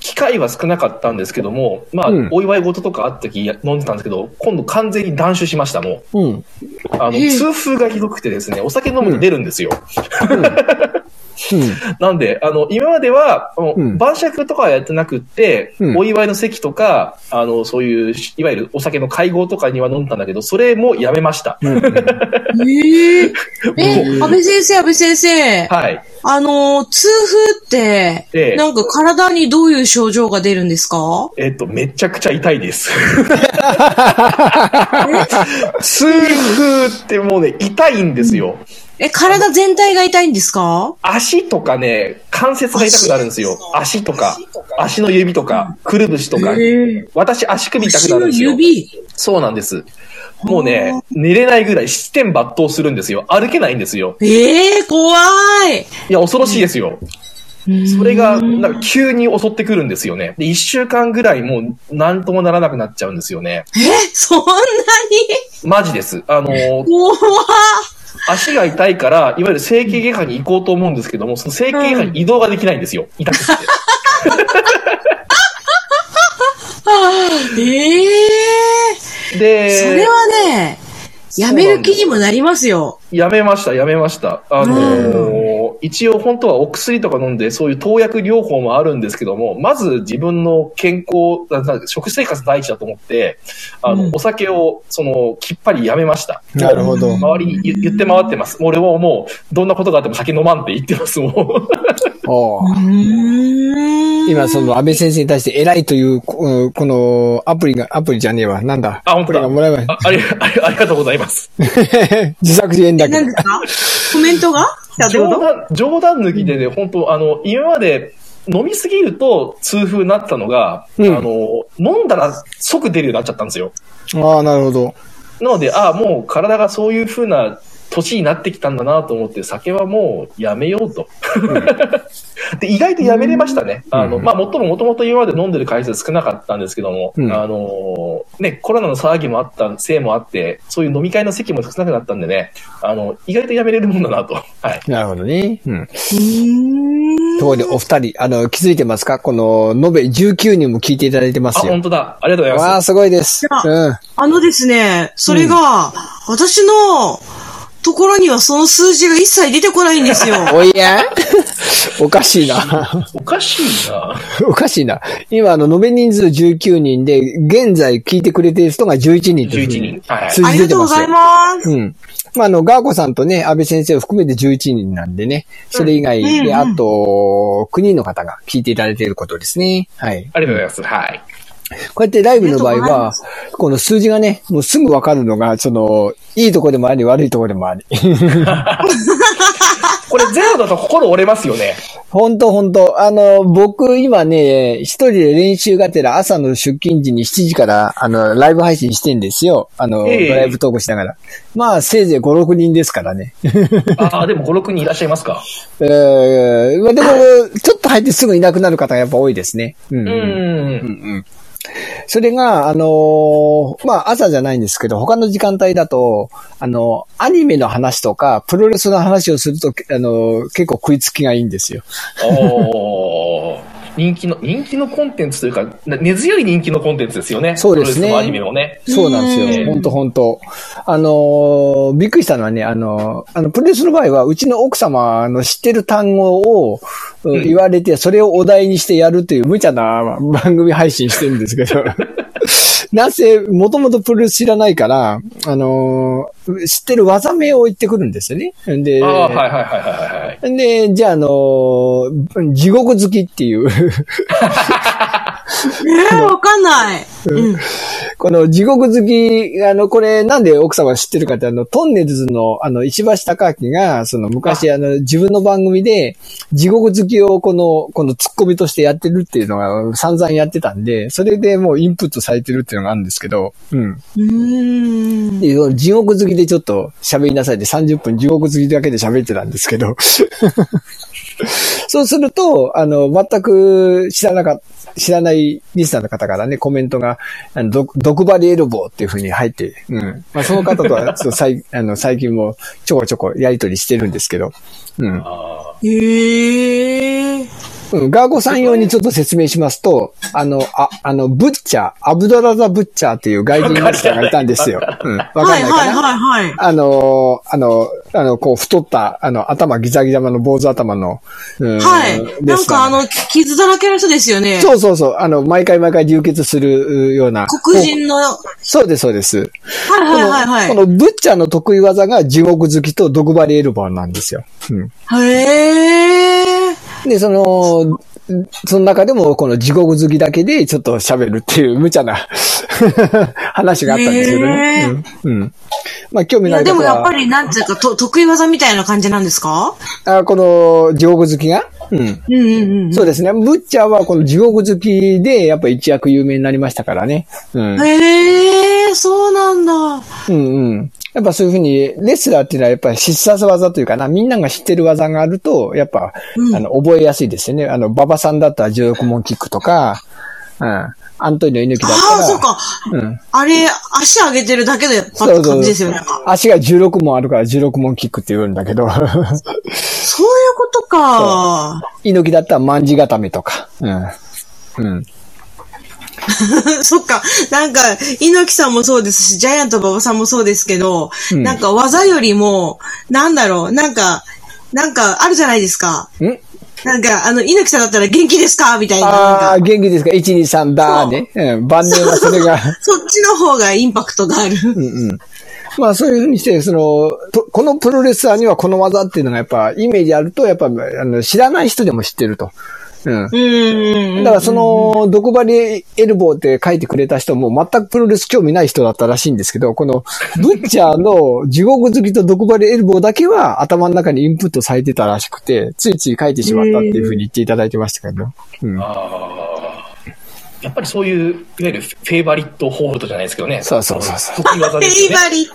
機会は少なかったんですけども、まあ、うんお祝い事とかあった時や飲んでたんですけど、今度完全に断酒しました、もう。うん。あの、ええ痛風がひどくてですね、お酒飲むと出るんですよ。うん。*laughs* *laughs* なんで、あの、今までは、あのうん晩酌とかはやってなくって、うんお祝いの席とか、あの、そういう、いわゆるお酒の会合とかには飲んでたんだけど、それもやめました。うん。*laughs* ええ *laughs* え、安倍先生、安倍先生。はい。あのー、痛風って、ええなんか体にどういう症状が出るんですか？えっと、めちゃくちゃ痛いです。痛風ってもうね、痛いんですよ。え、体全体が痛いんですか？足とかね、関節が痛くなるんですよ。足とか、足の指とか、くるぶしとか。私、足首痛くなるんですよ。指？そうなんです。もうね、寝れないぐらい七点抜刀するんですよ。歩けないんですよ。ええ怖い。いや、恐ろしいですよ。それが、なんか急に襲ってくるんですよね。で、一週間ぐらいもう、なんともならなくなっちゃうんですよね。え、そんなに？マジです。あのー怖っ足が痛いから、いわゆる整形外科に行こうと思うんですけども、その整形外科に移動ができないんですよ。痛くて。*laughs* ええで、それはね、やめる気にもなりますよ。やめました、やめました。あのー一応本当はお薬とか飲んで、そういう投薬療法もあるんですけども、まず自分の健康、なな食生活第一だと思って、あの、うんお酒を、その、きっぱりやめました。なるほど。周りに言言って回ってます。俺はもう、どんなことがあっても酒飲まんって言ってます、もう。今、その、安倍先生に対して偉いという、ここの、アプリが、アプリじゃねえわ。なんだ？あ本当だもらえばあありありありがとうございます。*laughs* 自作自演だけど何で。すか？コメントが？冗談、冗談抜きでね、本当あの、今まで飲みすぎると痛風になったのが、うんあの、飲んだら即出るようになっちゃったんですよ。ああ、なるほど。なので、ああ、もう体がそういう風な年になってきたんだなと思って、酒はもうやめようと。*laughs* で、意外とやめれましたね。あの、うんまあ、もっとももともと今まで飲んでる回数少なかったんですけども、うんあの、ね、コロナの騒ぎもあったせいもあって、そういう飲み会の席も少なくなったんでね、あの、意外とやめれるもんだなと。*laughs* はい。なるほどね。うん。うーんところで、お二人、あの、気づいてますか？この、延べ19人も聞いていただいてまあ、すよ本。当だ。ありがとうございわあ、ます。すごいです。じゃうん。あのですね、それが、私のところにはその数字が一切出てこないんですよ。*laughs* おいやおかしいな。おかしいな。おかしいな。*laughs* 今、あの、延べ人数19人で、現在聞いてくれている人が11人というふうに11人はい数ありがとうござい字出てます。うん。まあ、あの、ガーコさんとね、安倍先生を含めて11人なんでね、それ以外で、うんうんあと、9人の方が聞いていただいていることですね。はい。ありがとうございます。はい。こうやってライブの場合は、この数字がね、もうすぐわかるのが、その、いいとこでもあり、悪いとこでもあり。*laughs* これゼロだと心折れますよね。ほんとほんと。あの、僕今ね、一人で練習がてら朝の出勤時に7時から、あの、ライブ配信してんですよ。あの、ええドライブトークしながら。まあ、せいぜい5、6人ですからね。ああ、でも5、6人いらっしゃいますか？*laughs* えー、まあでも、ちょっと入ってすぐいなくなる方がやっぱ多いですね。うん、う。うんん。それが、あのーまあ、朝じゃないんですけど、他の時間帯だと、あの、アニメの話とか、プロレスの話をすると、あのー結構食いつきがいいんですよ。おー人気の、人気のコンテンツというか、な根強い人気のコンテンツですよね。そうですねアニメもね。そうなんですうんよ。本当本当あのーびっくりしたのはね、あのーあの、プロレスの場合は、うちの奥様の知ってる単語を、ん言われて、それをお題にしてやるという無茶な番組配信してるんですけど、なぜ、もともとプロレス知らないから、あのー知ってる技名を言ってくるんですよね。で、はいはいはいはいはい。で、じゃあ、あのー地獄好きっていう、*laughs* えー、わかんない。うん。この地獄好き、あの、これなんで奥様が知ってるかって、あの、トンネルズの、あの、石橋貴明が、その昔、あの、自分の番組で、地獄好きをこの、このツッコミとしてやってるっていうのが散々やってたんで、それでもうインプットされてるっていうのがあるんですけど、うん。うーん。地獄好きでちょっと喋りなさいで30分地獄好きだけで喋ってたんですけど、*laughs* そうすると、あの、全く知らなかっ知らないリスナーの方からね、コメントが、あの、毒毒針エルボーっていう風に入って、うん。まあ、その方とは、そう最、*laughs* あの、最近もちょこちょこやりとりしてるんですけど、うん。あへえ。うん、ガーゴさん用にちょっと説明しますと、あの、あ、あの、ブッチャー、アブドラザ・ブッチャーっていう外人マスターがいたんですよ。うん。わかんなはいいかな、はいはいはい。あのーあの、あの、こう、太った、あの、頭ギザギザの坊主頭の、うんはい。なんかあ、の、傷だらけの人ですよね。そうそうそう、あの、毎回毎回流血するような。黒人の。はそうです、そうです。いはいはいはい。このブッチャーの得意技が地獄好きと毒針エルボーなんですよ。うん。へえ。で、その、その中でも、この地獄好きだけでちょっと喋るっていう無茶な *laughs* 話があったんですけどね。へーうん。うん。まあ、興味ない方は。でもやっぱり、なんつうか、と、得意技みたいな感じなんですか？あこの地獄好きが？うん。うんうんうん。そうですね。ブッチャーはこの地獄好きで、やっぱ一躍有名になりましたからね。うん。へえ、そうなんだ。うんうん。やっぱそういうふうに、レスラーっていうのはやっぱり必殺技というかな、みんなが知ってる技があると、やっぱ、うんあの、覚えやすいですよね。あの、馬場さんだったら16問キックとか、うん。アントニオ猪木だったら、ああ、そうか。うん。あれ、足上げてるだけで、パッと感じですよね。足が16問あるから16問キックって言うんだけど、そういうことか。猪木だったら万字固めとか、うん。うん。*laughs* そっか。なんか、猪木さんもそうですし、ジャイアント馬場さんもそうですけど、うんなんか技よりも、なんだろう、なんか、なんかあるじゃないですか。んなんか、あの、猪木さんだったら元気ですか？みたいな。ああ、元気ですか ?1、2、3だーね。うん。晩年はそれが、*laughs* そっちの方がインパクトがある。うんうん。まあそういうふうにして、その、とこのプロレスラーにはこの技っていうのがやっぱイメージあると、やっぱあの知らない人でも知ってると。うん。だからその、毒針エルボーって書いてくれた人も全くプロレス興味ない人だったらしいんですけど、このブッチャーの地獄好きと毒針エルボーだけは頭の中にインプットされてたらしくて、ついつい書いてしまったっていうふうに言っていただいてましたけど。うん。あやっぱりそういう、いわゆるフェイバリットホールドじゃないですけどね。そうそうそうそう得意技フェイですよね。バリット。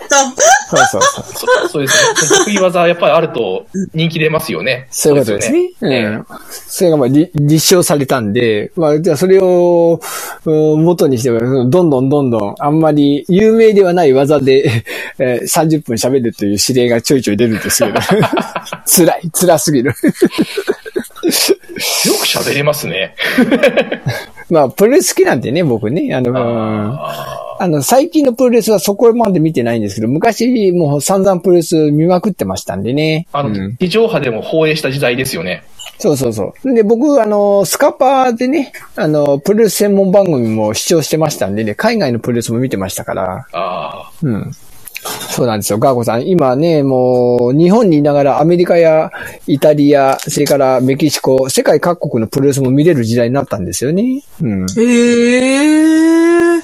そうそうそう。そそうですね。得意技やっぱりあると人気出ますよね。そういうことですね。そうようん。それがまあ立立証されたんで、まあじゃあそれをうん元にしてどんどんどんどんあんまり有名ではない技で、*laughs* えー30分喋るという指令がちょいちょい出るんですけど。*laughs* 辛い、辛すぎる。よく喋れますね。まあ、プロレス好きなんでね、僕ね。あの、うんああの、最近のプロレスはそこまで見てないんですけど、昔もう散々プロレス見まくってましたんでね。あの、うん地上波でも放映した時代ですよね。そうそうそう。で、僕、あの、スカパーでね、あの、プロレス専門番組も視聴してましたんでね、海外のプロレスも見てましたから、あうん。そうなんですよ。ガーコさん。今ね、もう、日本にいながらアメリカやイタリア、それからメキシコ、世界各国のプロレスも見れる時代になったんですよね。うん。へえ。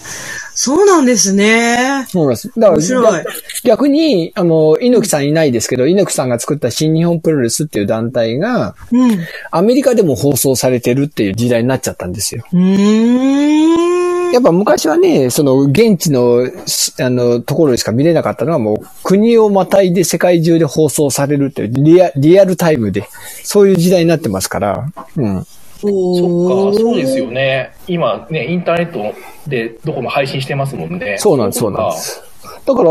そうなんですね。そうなんです。だから面白い逆逆に、あの、猪木さんいないですけど、猪木さんが作った新日本プロレスっていう団体が、うん。アメリカでも放送されてるっていう時代になっちゃったんですよ。うーん。やっぱ昔はね、その現地の、すあの、ところでしか見れなかったのはもう国をまたいで世界中で放送されるっていうリアリアルタイムで、そういう時代になってますから、うん。そおっか、そうですよ。よね。今ね、インターネットでどこも配信してますもんね。そうなんです、そうなんです。だから、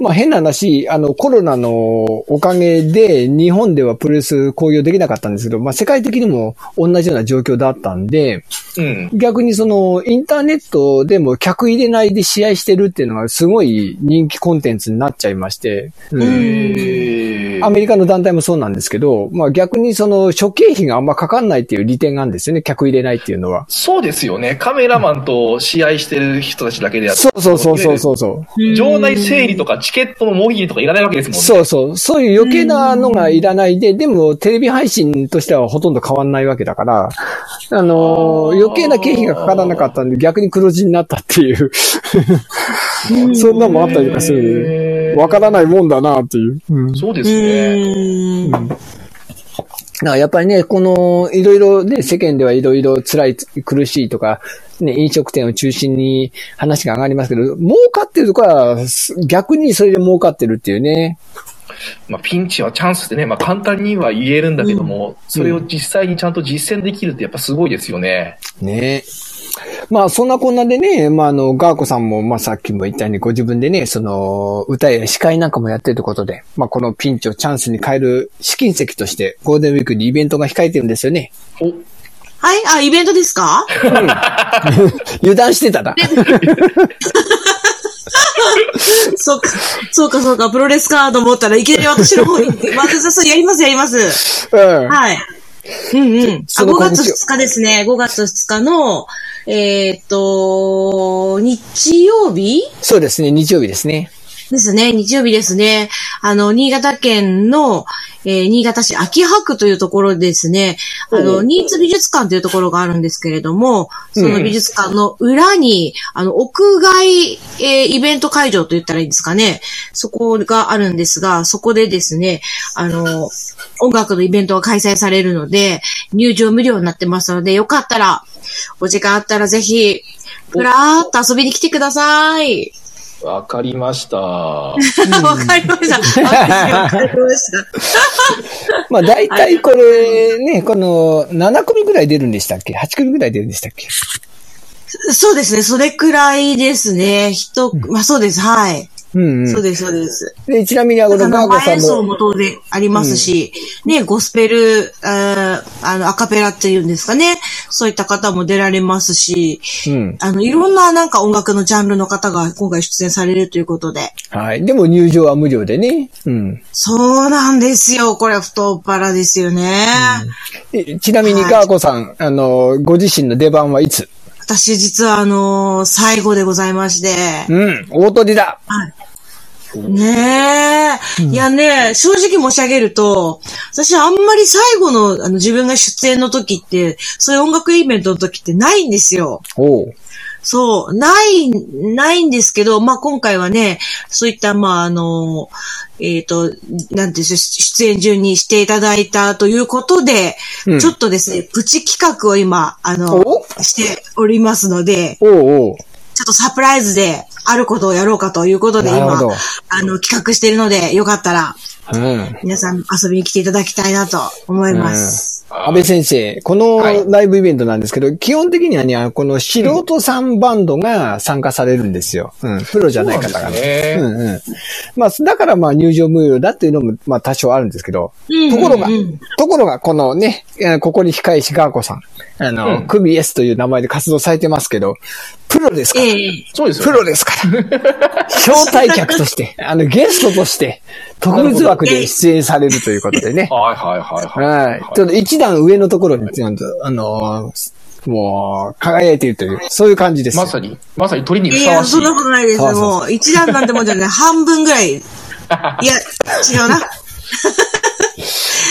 まあ変な話、あの、コロナのおかげで、日本ではプロレス興行できなかったんですけど、まあ世界的にも同じような状況だったんで、うん。逆にその、インターネットでも客入れないで試合してるっていうのがすごい人気コンテンツになっちゃいまして、うんアメリカの団体もそうなんですけど、まあ逆にその諸経費があんまかかんないっていう利点があるんですよね、客入れないっていうのは。そうですよね。カメラマンと試合してる人たちだけでやってそうそうそうそうそうそう。場内整理とかチケットの模擬とかいらないわけですもんね。そうそう。そういう余計なのがいらないで、でもテレビ配信としてはほとんど変わんないわけだから、あのー余計な経費がかからなかったんで逆に黒字になったっていう。そんなのもあったりとかする。わからないもんだなっていう。うんうそうですね。だからやっぱりね、この、いろいろね、世間ではいろいろ辛い、苦しいとか、ね、飲食店を中心に話が上がりますけど、儲かってるとこは、す逆にそれで儲かってるっていうね。まあ、ピンチはチャンスってね、まあ、簡単には言えるんだけども、それを実際にちゃんと実践できるってやっぱすごいですよね。ねまあ、そんなこんなでね、まあ、あの、ガーコさんも、まあ、さっきも言ったように、ご自分でね、その、歌や司会なんかもやってるということで、まあ、このピンチをチャンスに変える試金石として、ゴールデンウィークにイベントが控えてるんですよね。お、はい、あ、イベントですか？油断してたな。*laughs* そうか、そうか、そうか、プロレスかと思ったらいきなり私の方に、まず、そう、やります、やります。うん。はい。うんうん。あ、5その告知を月2日ですね。5月2日の、えーっと、日曜日？そうですね、日曜日ですね。ですね。日曜日ですね。あの、新潟県の、えー新潟市秋葉区というところでですね、あの、新津美術館というところがあるんですけれども、その美術館の裏に、あの、屋外、えーイベント会場と言ったらいいんですかね。そこがあるんですが、そこでですね、あの、音楽のイベントが開催されるので、入場無料になってますので、よかったら、お時間あったらぜひ、ふらーっと遊びに来てください。*laughs* わかりました。わかりました。わかりました。まあ大体これね、この7組ぐらい出るんでしたっけ ?8 組ぐらい出るんでしたっけ？そうですね。それくらいですね。人、まあそうです。はい。うんうん。そうです、そうです。で、ちなみにあの、ガーゴ生さんの、演奏も当然ありますし、ね、ゴスペル、あーあの、アカペラっていうんですかね。そういった方も出られますし、うん。あの、いろんななんか音楽のジャンルの方が今回出演されるということで。はい。でも入場は無料でね。うん。そうなんですよ。これ太っ腹ですよね。でちなみにはいガーゴさん、あの、ご自身の出番はいつ？私実はあのー最後でございまして。うん。大鳥だはい。ねえ。いやね、正直申し上げると、私あんまり最後のあの自分が出演の時って、そういう音楽イベントの時ってないんですよ。そう、ない、ないんですけど、まあ今回はね、そういった、まああの、えっ、と、なんていうんですか出演順にしていただいたということで、うんちょっとですね、プチ企画を今、あのお、しておりますので、おうおう。ちょっとサプライズであることをやろうかということで今、あの、企画しているので、よかったら、うん。皆さん遊びに来ていただきたいなと思います。安倍先生、このはいライブイベントなんですけど、基本的にはね、この素人さんバンドが参加されるんですよ。うん。プロじゃない方がねうんうん。まあ、だからまあ入場無料だっていうのも、まあ多少あるんですけど、うんところがところが、このね、えーここに控えしガーコさん、あの、うんクミ S という名前で活動されてますけど、プロですから。ええそうですよ、プロですから。*laughs* 招待客として、あの、ゲストとして、特別枠で出演されるということでね。*laughs* はいはいはいはい。はい。ちょっと一段上のところに、ちゃんと、あのーもう、輝いているという、そういう感じですよ。まさに、まさに鳥にふいや、さわしい。そんなことないです。そうそうそうもう、一段なんてもんじゃない。半分ぐらい。いや、違うな。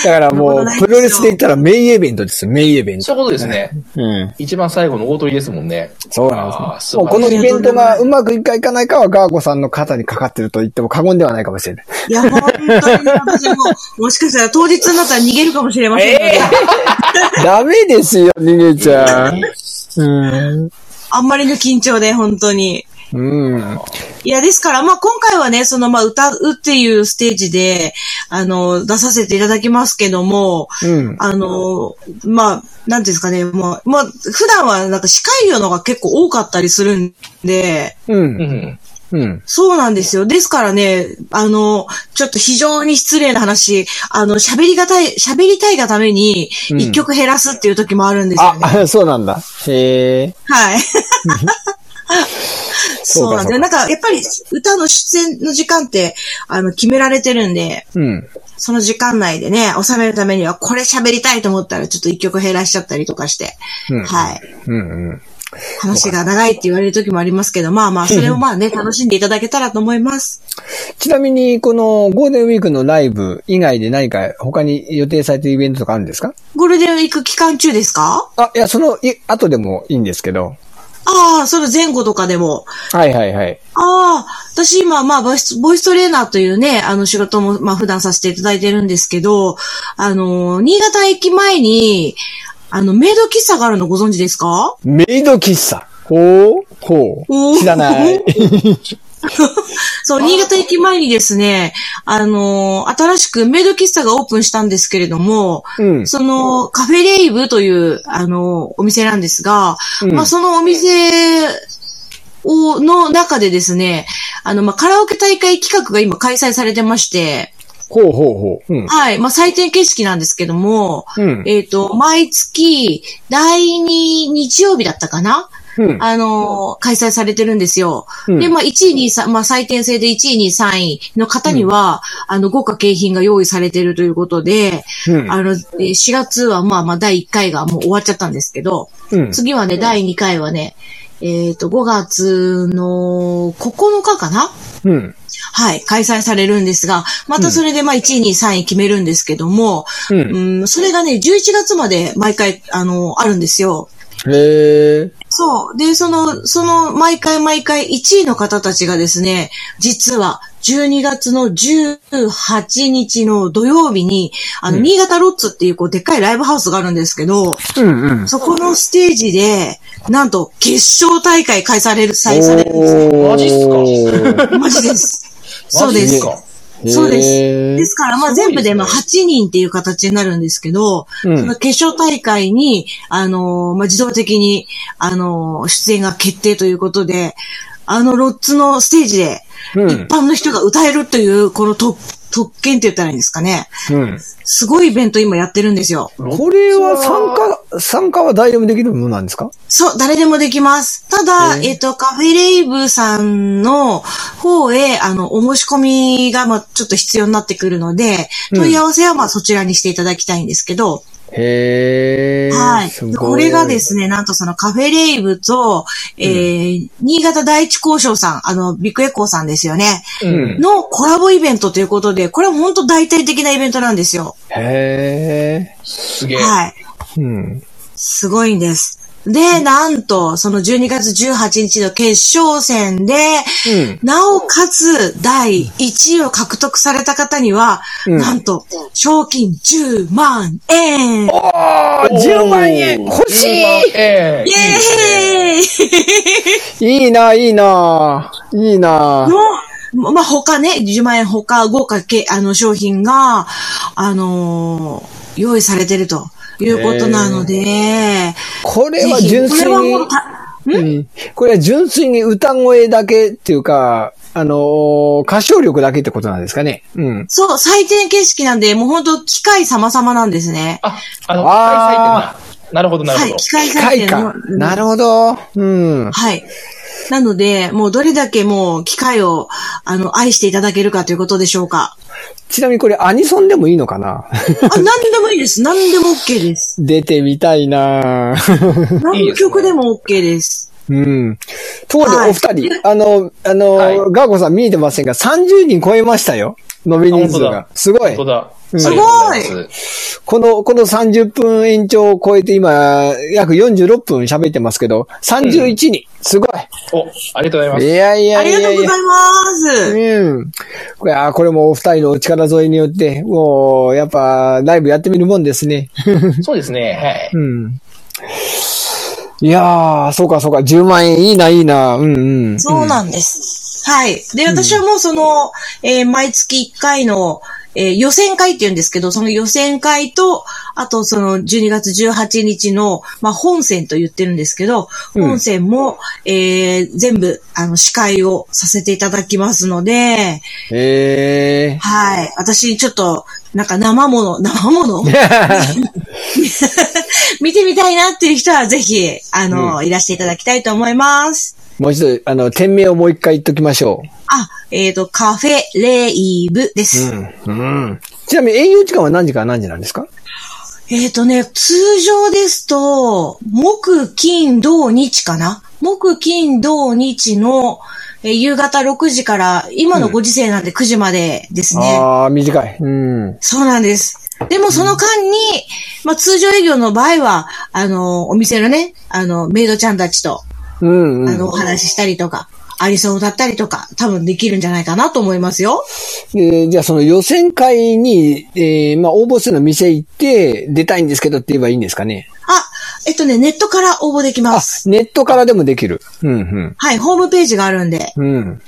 だからもう、プロレスで言ったらメインイベントですよ、メインイベント。そういうことですね。うん。一番最後の大鳥ですもんね。そうなんですね。もうこのイベントがうまくいくかいかないかはガーコさんの肩にかかってると言っても過言ではないかもしれない。いや、本当に私も、もしかしたら当日になったら逃げるかもしれませんので、*laughs* ダメですよ、逃げちゃう。うん。あんまりの緊張で、本当に。うん。いや、ですから、まあ、今回はね、その、まあ、歌うっていうステージで、あの、出させていただきますけども、うん。あの、まあ、なんですかね、もう、まあ、普段はなんか司会業のが結構多かったりするんで、う。うんん。うん。そうなんですよ。ですからね、あの、ちょっと非常に失礼な話、あの、喋りがたい、喋りたいがために、うん一曲減らすっていう時もあるんですよね。あ、*laughs* そうなんだ。へえ。はい。*laughs* そうなんですよ。なんか、やっぱり歌の出演の時間って、あの、決められてるんで、うん。その時間内でね、収めるためには、これ喋りたいと思ったら、ちょっと一曲減らしちゃったりとかして、うんはい。うんうん。話が長いって言われる時もありますけど、まあまあ、それを *laughs* まあね、楽しんでいただけたらと思います。ちなみに、このゴールデンウィークのライブ以外で何か他に予定されているイベントとかあるんですか？ゴールデンウィーク期間中ですか？あ、いや、その、い、後でもいいんですけど。ああ、その前後とかでも。はいはいはい。ああ、私今、まあボイス、ボイストレーナーというね、あの仕事も、まあ普段させていただいてるんですけど、あの、新潟駅前に、あの、メイド喫茶があるのご存知ですか？メイド喫茶。ほうほう。知らない。*laughs* *laughs* そう、新潟駅前にですね、あの、新しくメイド喫茶がオープンしたんですけれども、うん。その、カフェレイブという、あの、お店なんですが、うんまあ、そのお店を、の中でですね、あの、まあ、カラオケ大会企画が今開催されてまして、ほうほうほう。うん。はい、まあ、採点形式なんですけども、うん。えっ、と、毎月、第2日曜日だったかなうん。あの、開催されてるんですよ。うんで、まあ、1位、2位、3まあ、採点制で1位、2位、3位の方には、あの、豪華景品が用意されているということで、うんあの、えー4月はまあまあ第1回がもう終わっちゃったんですけど、うん。次はね、第2回はね、えっ、と、5月の9日かな？うん。はい、開催されるんですが、またそれでまあ1位、2位、3位決めるんですけども、うん。うん、それがね、11月まで毎回、あの、あるんですよ。へえ。そう。で、その、その、毎回毎回1位の方たちがですね、実は、12月の18日の土曜日に、あの、新潟ロッツっていう、こう、でっかいライブハウスがあるんですけど、うんうん。そこのステージで、なんと、決勝大会開催される、開催されるんですね。おーマジっすか？マジです。そうです。マジっそうです。ですから、まあ全部でまあ8人っていう形になるんですけど、うん。その決勝大会に、あのーまあ自動的に、あのー出演が決定ということで、あのロッツのステージで、うん。一般の人が歌えるという、この特、特権って言ったらいいんですかね。うん。すごいイベント今やってるんですよ。これは参加、参加は誰でもできるものなんですか？そう、誰でもできます。ただ、えっ、と、カフェレイブさんの方へ、あの、お申し込みが、まあ、ちょっと必要になってくるので、うん問い合わせは、まあ、そちらにしていただきたいんですけど、へえ。はいいこれがですね、なんとそのカフェレイブと、えー新潟第一交渉さん、あの、ビッグエコーさんですよね、うん。のコラボイベントということで、これは本当大体的なイベントなんですよ。へえ。すげえ。はい。うん。すごいんです。で、なんと、その12月18日の決勝戦で、うん。なおかつ第1位を獲得された方には、うん。なんと、賞金10万円。イああ、10万円。欲し10万円。エーイ。いいいな、いいな、いいな。の、まあ、他ね、10万円他豪華け、あの、商品が、あのー用意されてるということなので、これは純粋にこれはもう、たうんこれは純粋に歌声だけっていうか、あのー歌唱力だけってことなんですかね。うん。そう、採点形式なんで、もう本当機械様々なんですね。あ、あの、あー開催ってな。なるほど、なるはい、ほど。機械採機械か。。なるほど。うん。はい。なので、もうどれだけもう機械を、あの、愛していただけるかということでしょうか。ちなみにこれアニソンでもいいのかな？あ、何でもいいです。何でも OK です。*laughs* 出てみたいな何曲でも OK です。うん。ところで、はいお二人、あの、あの、はいガーコさん見えてませんが、30人超えましたよ。延べ人数が。すごい本当。だ。うんすごいこの、この30分延長を超えて今、約46分喋ってますけど、31人。すごい。お、ありがとうございます。いやいやありいやいやがとうござい。ます。うん。これ、あこれもお二人のお力添えによって、もう、やっぱ、ライブやってみるもんですね。そうですね。はい。うん。いやー、そうかそうか、10万円いいな、いいな。うんうん。そうなんです。はい。で、私はもうその、えー毎月1回の、えー予選会って言うんですけど、その予選会と、あとその12月18日の、まあ、本戦と言ってるんですけど、うん本戦も、えー全部、あの、司会をさせていただきますので、えはい。私、ちょっと、なんか生もの、生もの？ー。*laughs* *laughs* *laughs* 見てみたいなっていう人は、ぜひ、あの、いらしていただきたいと思います。もう一度、あの、店名をもう一回言っときましょあ、えっ、と、カフェレイブです。う。うん。うん。ちなみに営業時間は何時から何時なんですか？えっ、とね、通常ですと、木、金、土、日かな？木、金、土、日の、えー夕方6時から、今のご時世なんで9時までですね。ああ、短い。うん。そうなんです。でもその間に、まあ通常営業の場合は、あの、お店のね、あの、メイドちゃんたちと、うん、うん。あの、お話ししたりとか、アリソン歌ったりとか、多分できるんじゃないかなと思いますよ。でじゃあその予選会に、えー、まあ応募するの店行って出たいんですけどって言えばいいんですかね？あ、えっとね、ネットから応募できまあす。、ネットからでもできる。うん、はい、ホームページがあるんで。うん。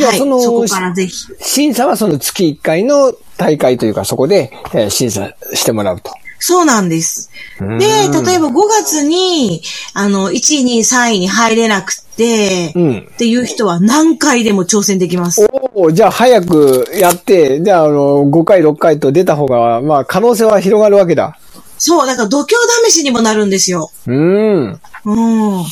い、その、そこからぜひ。審査はその月1回の大会というかそこで、えー審査してもらうと。そうなんです。うんで、例えば5月に、あの、1位、2位、3位に入れなくて、うんっていう人は何回でも挑戦できます。おおじゃあ早くやって、じゃああの、5回、6回と出た方が、まあ可能性は広がるわけだ。そう、だから度胸試しにもなるんですよ。うん。うん。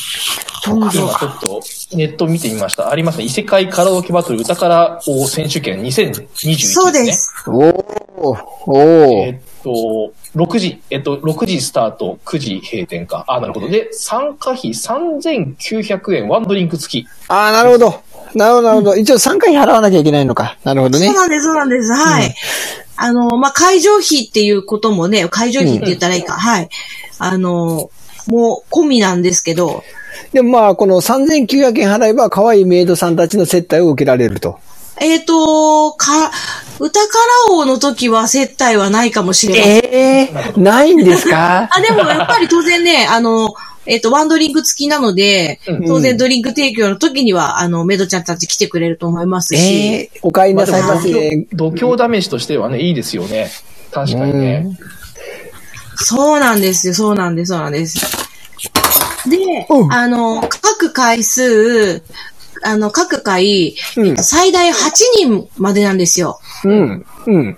そうか今ちょっとネット見てみました。ありますね。異世界カラオケバトル歌から王選手権2021ですね。そうです。おおおおえっと、6時、えっと、6時スタート、9時閉店か。あ、なるほど。で、参加費3900円、ワンドリンク付き。ああ、なるほど。なるほど、なるほど。一応3回払わなきゃいけないのか。なるほどねそう。なんです、そうなんです。はい。あの、まあ、会場費っていうこともね、会場費って言ったらいいか。はい。あの、もう込みなんですけど、でもまあ、この3900円払えば、可愛いメイドさんたちの接待を受けられると。えっ、と、か、歌から王の時は接待はないかもしれない。ええないんですか？*laughs* あ、でもやっぱり当然ね、あの、えっ、と、ワンドリンク付きなので、うん当然ドリンク提供の時には、あの、メイドちゃんたち来てくれると思いますし、ええお帰りなさいませ。度胸試しとしてはね、いいですよね。確かにね。そうなんですよ、そうなんです、そうなんです。で、うんあの、各回数、あの、各回、うん最大8人までなんですよ。うん。うん。うん、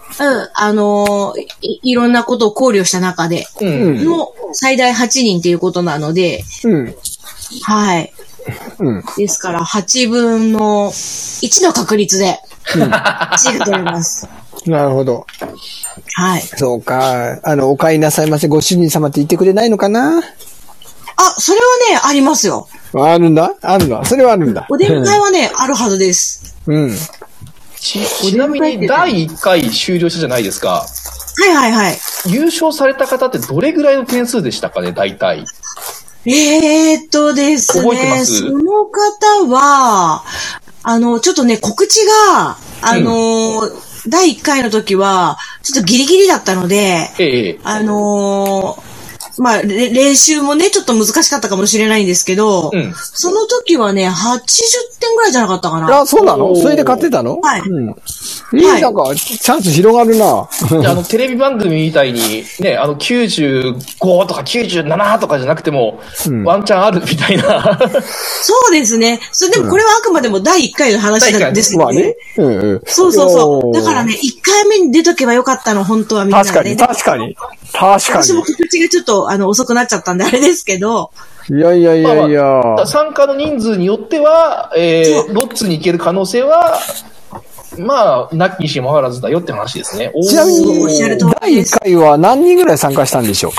あのい、いろんなことを考慮した中で、うん。の最大8人っていうことなので、うん。はい。うん。ですから、8分の1の確率で、1が取れます。なるほど。はい。そうか。あの、お帰りなさいませ。ご主人様って言ってくれないのかな？あ、それはね、ありますよ。あるんだ？あるんだ。それはあるんだ。お出迎えはね、あるはずです。うん。ちちなみに、第1回終了したじゃないですか。はいはいはい。優勝された方ってどれぐらいの点数でしたかね、大体。えーっとですね、覚えてます？その方は、あの、ちょっとね、告知が、あの、第1回の時は、ちょっとギリギリだったので、ええ。あのーまあ、れ練習もね、ちょっと難しかったかもしれないんですけど、うんその時はね、80点ぐらいじゃなかったかな。あ、そうなの？それで買ってたの？はいうん。えーなんか、チャンス広がるな。あ、あの、テレビ番組みたいに、ね、あの、95とか97とかじゃなくても、ワンチャンあるみたいな。そうですね。それでもこれはあくまでも第1回の話なんですけどね。まあね。うんうん。そうそうそう。だからね、1回目に出とけばよかったの、本当はみんなで、確かに、ね。確かに。確か私も告知がちょっと、あの、遅くなっちゃったんであれですけど、に。いやいやいやいや。まあ参加の人数によっては、えー、ロッツに行ける可能性は、まあ、なきにしもあらずだよって話ですね。*laughs* ちなみおっしゃるに第1です回は何人ぐらい参加したんでしょう？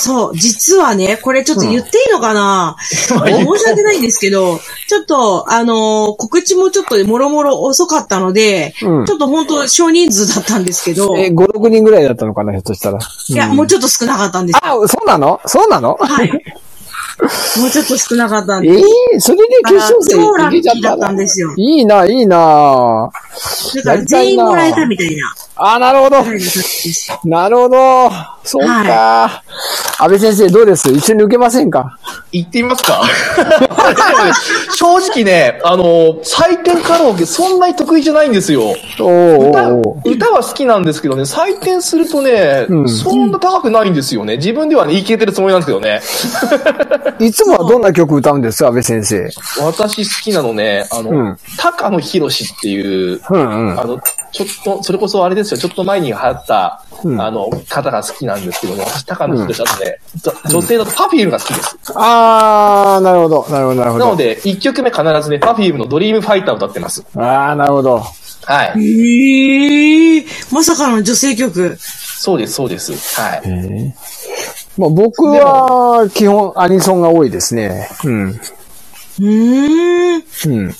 そう、実はね、これちょっと言っていいのかな、*laughs* 申し訳ないんですけど、ちょっと、あのー告知もちょっともろもろ遅かったので、うん。ちょっと本当少人数だったんですけど、え、い5、6人ぐらいだったのかな、ひょっとしたら。や、もうちょっと少なかったんです。あ、そうなの？そうなの？はい。もうちょっと少なかったんえで。えそれで決勝戦超ラッいけちゃったのったんですよ。いいな、いいな。だから全員もらえたみたいな。あ、なるほど。なるほど。そうか。安倍先生どうです？一緒に受けませんか？行ってみますか？*laughs* 正直ね、あの、採点カラオケそんなに得意じゃないんですよ。歌は好きなんですけどね、採点するとね、うんそんな高くないんですよね。自分ではね、言い切れてるつもりなんですけどね。いつもはどんな曲歌うんです安倍先生？私好きなのね、あの、うん高野博士っていう、うんうん。あの、ちょっと、それこそあれですよ、ちょっと前に流行った、うんあの、方が好きなんですけどね、私、高野博士だとね、女性だとパフィームが好きです。あー、なるほど、なるほど、なるほど。なので、1曲目必ずね、パフィームのドリームファイターを歌ってます。あー、なるほど。はい。ええまさかの女性曲。そうです、そうです。はい。まあ、僕は基本アニソンが多いですね。うん。うーん。うん。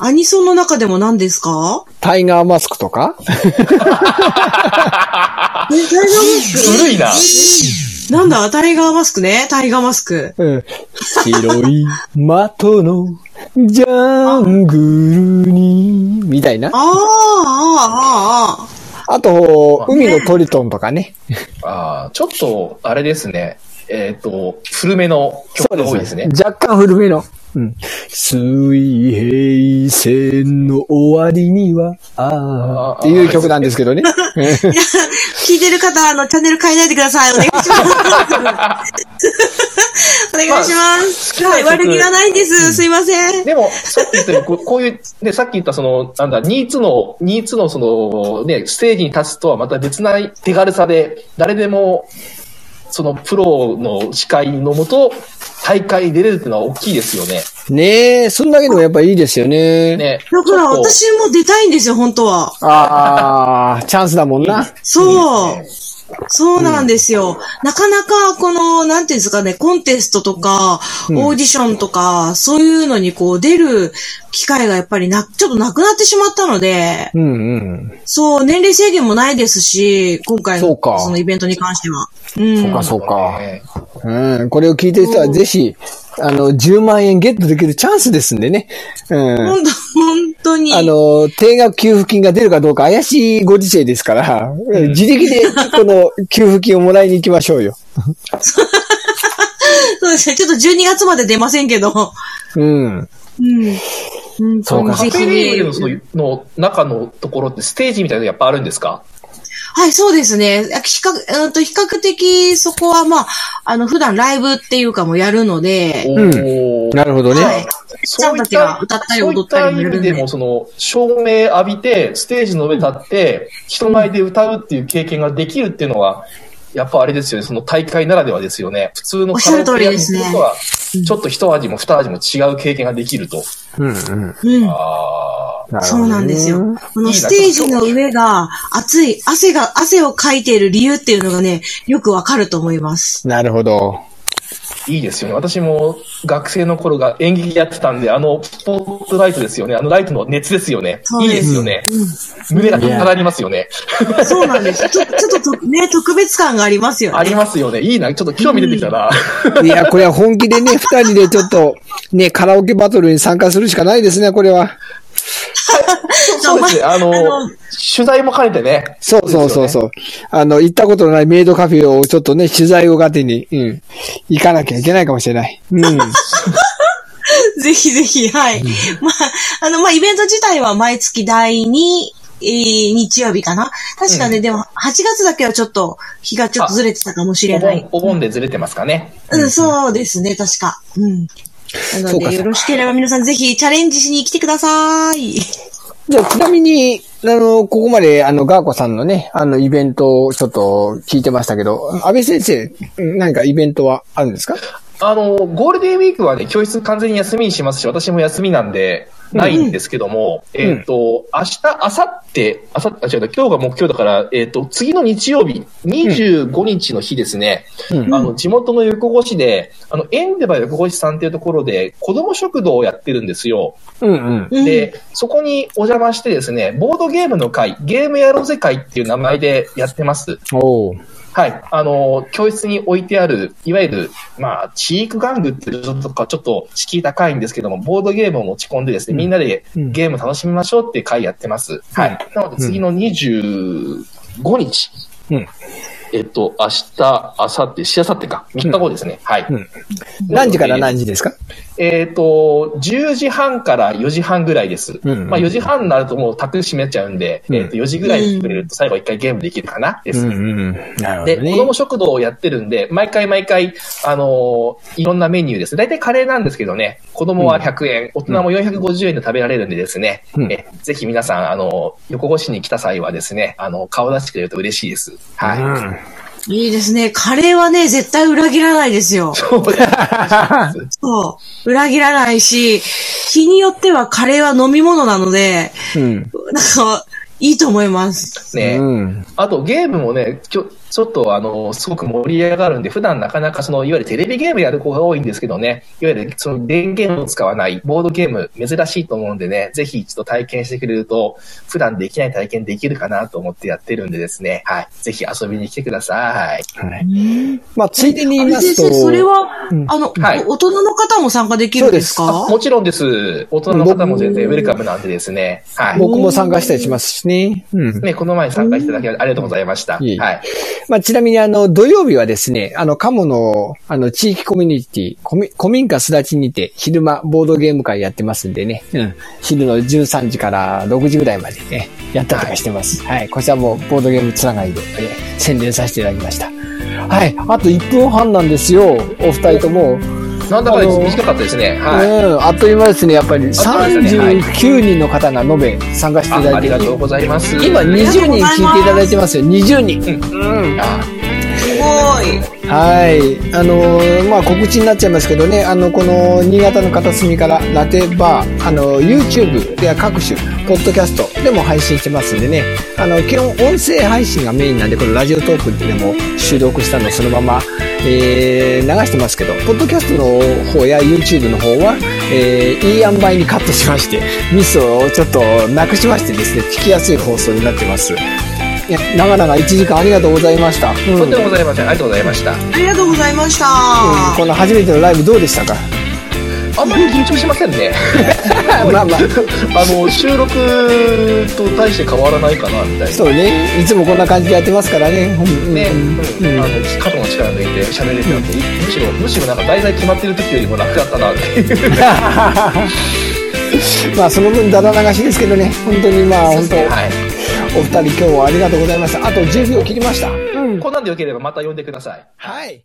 アニソンの中でも何ですか？タイガーマスクとか？え、タイガーマス古いな。クなんだ？タイガーマスクね。タイガーマスク。うん。白い的のジャングルに、みたいなあ。あ、ああ、ああ。あと、海のトリトンとかね。ああ、ちょっと、あれですね。えっ、と、古めの曲が多いですね。若干古めの。うん。水平線の終わりには、あーっていう曲なんですけどね。聞いてる方、あの、チャンネル変えないでください。お願いします。お願いします。はい、悪気はないんです。すいません。でも、さっき言ったようにこう、こういう、ね、さっき言ったその、なんだ、ニーツの、ニーツのその、ね、ステージに立つとはまた別な手軽さで、誰でも、その、プロの司会のもと、大会に出れるっていうのは大きいですよね。ねえ、そんだけでもやっぱいいですよね。ね。だから私も出たいんですよ、本当は。ああ、チャンスだもんな。そう。そうなんですよ。なかなか、この、なんていうんですかね、コンテストとか、オーディションとか、そういうのにこう出る機会がやっぱりな、ちょっとなくなってしまったので、うんうん。そう、年齢制限もないですし、今回のそうかそのイベントに関しては。うん。そうか、そうか。ねうん。これを聞いてる人はぜひ、あの、10万円ゲットできるチャンスですんでね。うん。本当本当に。あの、定額給付金が出るかどうか怪しいご時世ですから、自力でこの給付金をもらいに行きましょうよ。*laughs* そうですね。ちょっと12月まで出ませんけど。うん。うん。うん、そうかカフェレーの中のところってステージみたいなのやっぱあるんですか？はい、そうですね。比較、うんと、比較的、そこは、まあ、あの、普段ライブっていうかもやるので、おんーなるほどね。はい。ちゃんたちが歌ったり踊ったりもやるんでそういった意味でも、その、照明浴びて、ステージの上立って、人前で歌うっていう経験ができるっていうのは、やっぱあれですよね、その大会ならではですよね。普通のカラオケ屋に行くとは、ちょっと一味も二味も違う経験ができると。うんうん。うん。ああ。そうなんですよ。このステージの上が熱い、汗が、汗をかいている理由っていうのがね、よくわかると思います。なるほど。いいですよね。私も学生の頃が演劇やってたんで、あの、スポットライトですよね。あのライトの熱ですよね。いいですよね。胸が高鳴りますよね。そうなんです。ちょちょっととね、特別感がありますよね。ありますよね。いいな。ちょっと興味出てきたな。いや、これは本気でね、二人でちょっと、ね、カラオケバトルに参加するしかないですね、これは。*laughs* そうですね。あの、取材も兼ねてね。そうそうそうそう。あの、行ったことのないメイドカフェをちょっとね、取材をがてに、うん、行かなきゃいけないかもしれない。うん。*laughs* ぜひぜひ、はい。まあ、あの、まあ、イベント自体は毎月第2、えー日曜日かな確かね、でも、8月だけはちょっと、日がちょっとずれてたかもしれおない盆。、お盆でずれてますかね。うん、そうですね、確か。うん。なので、よろしければ皆さんぜひチャレンジしに来てください。じゃあ、ちなみに、あの、ここまで、あの、ガーコさんのね、あの、イベントをちょっと聞いてましたけど、安倍先生、うん何かイベントはあるんですか？あの、ゴールデンウィークはね、教室完全に休みにしますし、私も休みなんで、ないんですけども、えっ、と、明日、明後日、明後日、あ、違う、今日が目標だから、えっ、と、次の日曜日、25日の日ですね、うん。あの、地元の横越市で、あの、エンデバ横越さんっていうところで、子供食堂をやってるんですよ。うんうん。うん。で、そこにお邪魔してですね、ボードゲームの会、ゲームやろうぜ会っていう名前でやってます。はい。あの、教室に置いてある、いわゆる、まあ、チーク玩具ってちょっとか、ちょっと敷居高いんですけども、ボードゲームを持ち込んでですね、みんなでうんゲーム楽しみましょうっていう会やってます。はい。なので、次の25日、うん。えっと、明日、明後日、しあさってか、3日後ですね。はい。うん何時から何時ですか？えっ、と、10時半から4時半ぐらいです。うんまあ4時半になるともう宅閉めちゃうんで、うんえっ、と4時ぐらいに作れると最後一回ゲームできるかなです。うんうん。なるほで。子供食堂をやってるんで、毎回毎回、あのーいろんなメニューです。大体カレーなんですけどね、子供は100円、大人も450円で食べられるんでですね、うんえぜひ皆さん、あの横越しに来た際はですね、あの、顔出してくれると嬉しいです。はい。うんいいですね。カレーはね、絶対裏切らないですよ。そうです。そう。裏切らないし、日によってはカレーは飲み物なので、うん。なんか、いいと思います。ね、うん。あとゲームもね、ちょちょっとあの、すごく盛り上がるんで、普段なかなかその、いわゆるテレビゲームやる子が多いんですけどね、いわゆるその電源を使わないボードゲーム珍しいと思うんでね、ぜひ一度体験してくれると、普段できない体験できるかなと思ってやってるんでですね、はい。ぜひ遊びに来てください。はい。まあ、ついでに言いますと、先生、それは、うんあの、はいお大人の方も参加できるんですか？あもちろんです。大人の方も全然ウェルカムなんでですね、はい。僕も参加したりしますしね。うん。ね、この前に参加していただきありがとうございました。はい。まあ、ちなみにあの、土曜日はですね、あの、鴨の、あの、地域コミュニティ、コミ古民家すだちにて、昼間、ボードゲーム会やってますんでね、うん。昼の13時から6時ぐらいまでね、やったりとかしてます。はい。こちらも、ボードゲームつながりで、えー宣伝させていただきました。はい。あと1分半なんですよ、お二人とも。なんだか短かったですね。はい。うん、あっという間ですね、やっぱり。あっという間ですねはい39人の方が延べ参加していたあだいてありがとうございます。今20人聞いていただいてますよ、20人。うん。あすごい。はい。あのーまあ、告知になっちゃいますけどね、あの、この、新潟の片隅から、ラテバー、あの、YouTube では各種、ポッドキャストでも配信してますんでね、あの、基本音声配信がメインなんで、このラジオトークでも収録したのをそのまま、えー、流してますけど、ポッドキャストの方や YouTube の方は、えー、いい塩梅にカットしまして、ミスをちょっとなくしましてですね、聞きやすい放送になってます。いや、長々1時間ありがとうございました。うんとんでもございません。ありがとうございました。ありがとうございました。うんこの初めてのライブどうでしたか？あんまり緊張しませんね。*laughs* まあまあ、*laughs* あの、収録と大して変わらないかな、みたいな。そうね。いつもこんな感じでやってますからね。うんね、うんうん、あの、肩の力抜いて喋れてると、むしろ、むしろなんか題材決まってる時よりも楽だったなっていう。*laughs* まあその分だだ流しですけどね。本当にまあ本当、はい。お二人今日はありがとうございました。あと10秒切りました。うん。こんなんでよければまた呼んでください。はい。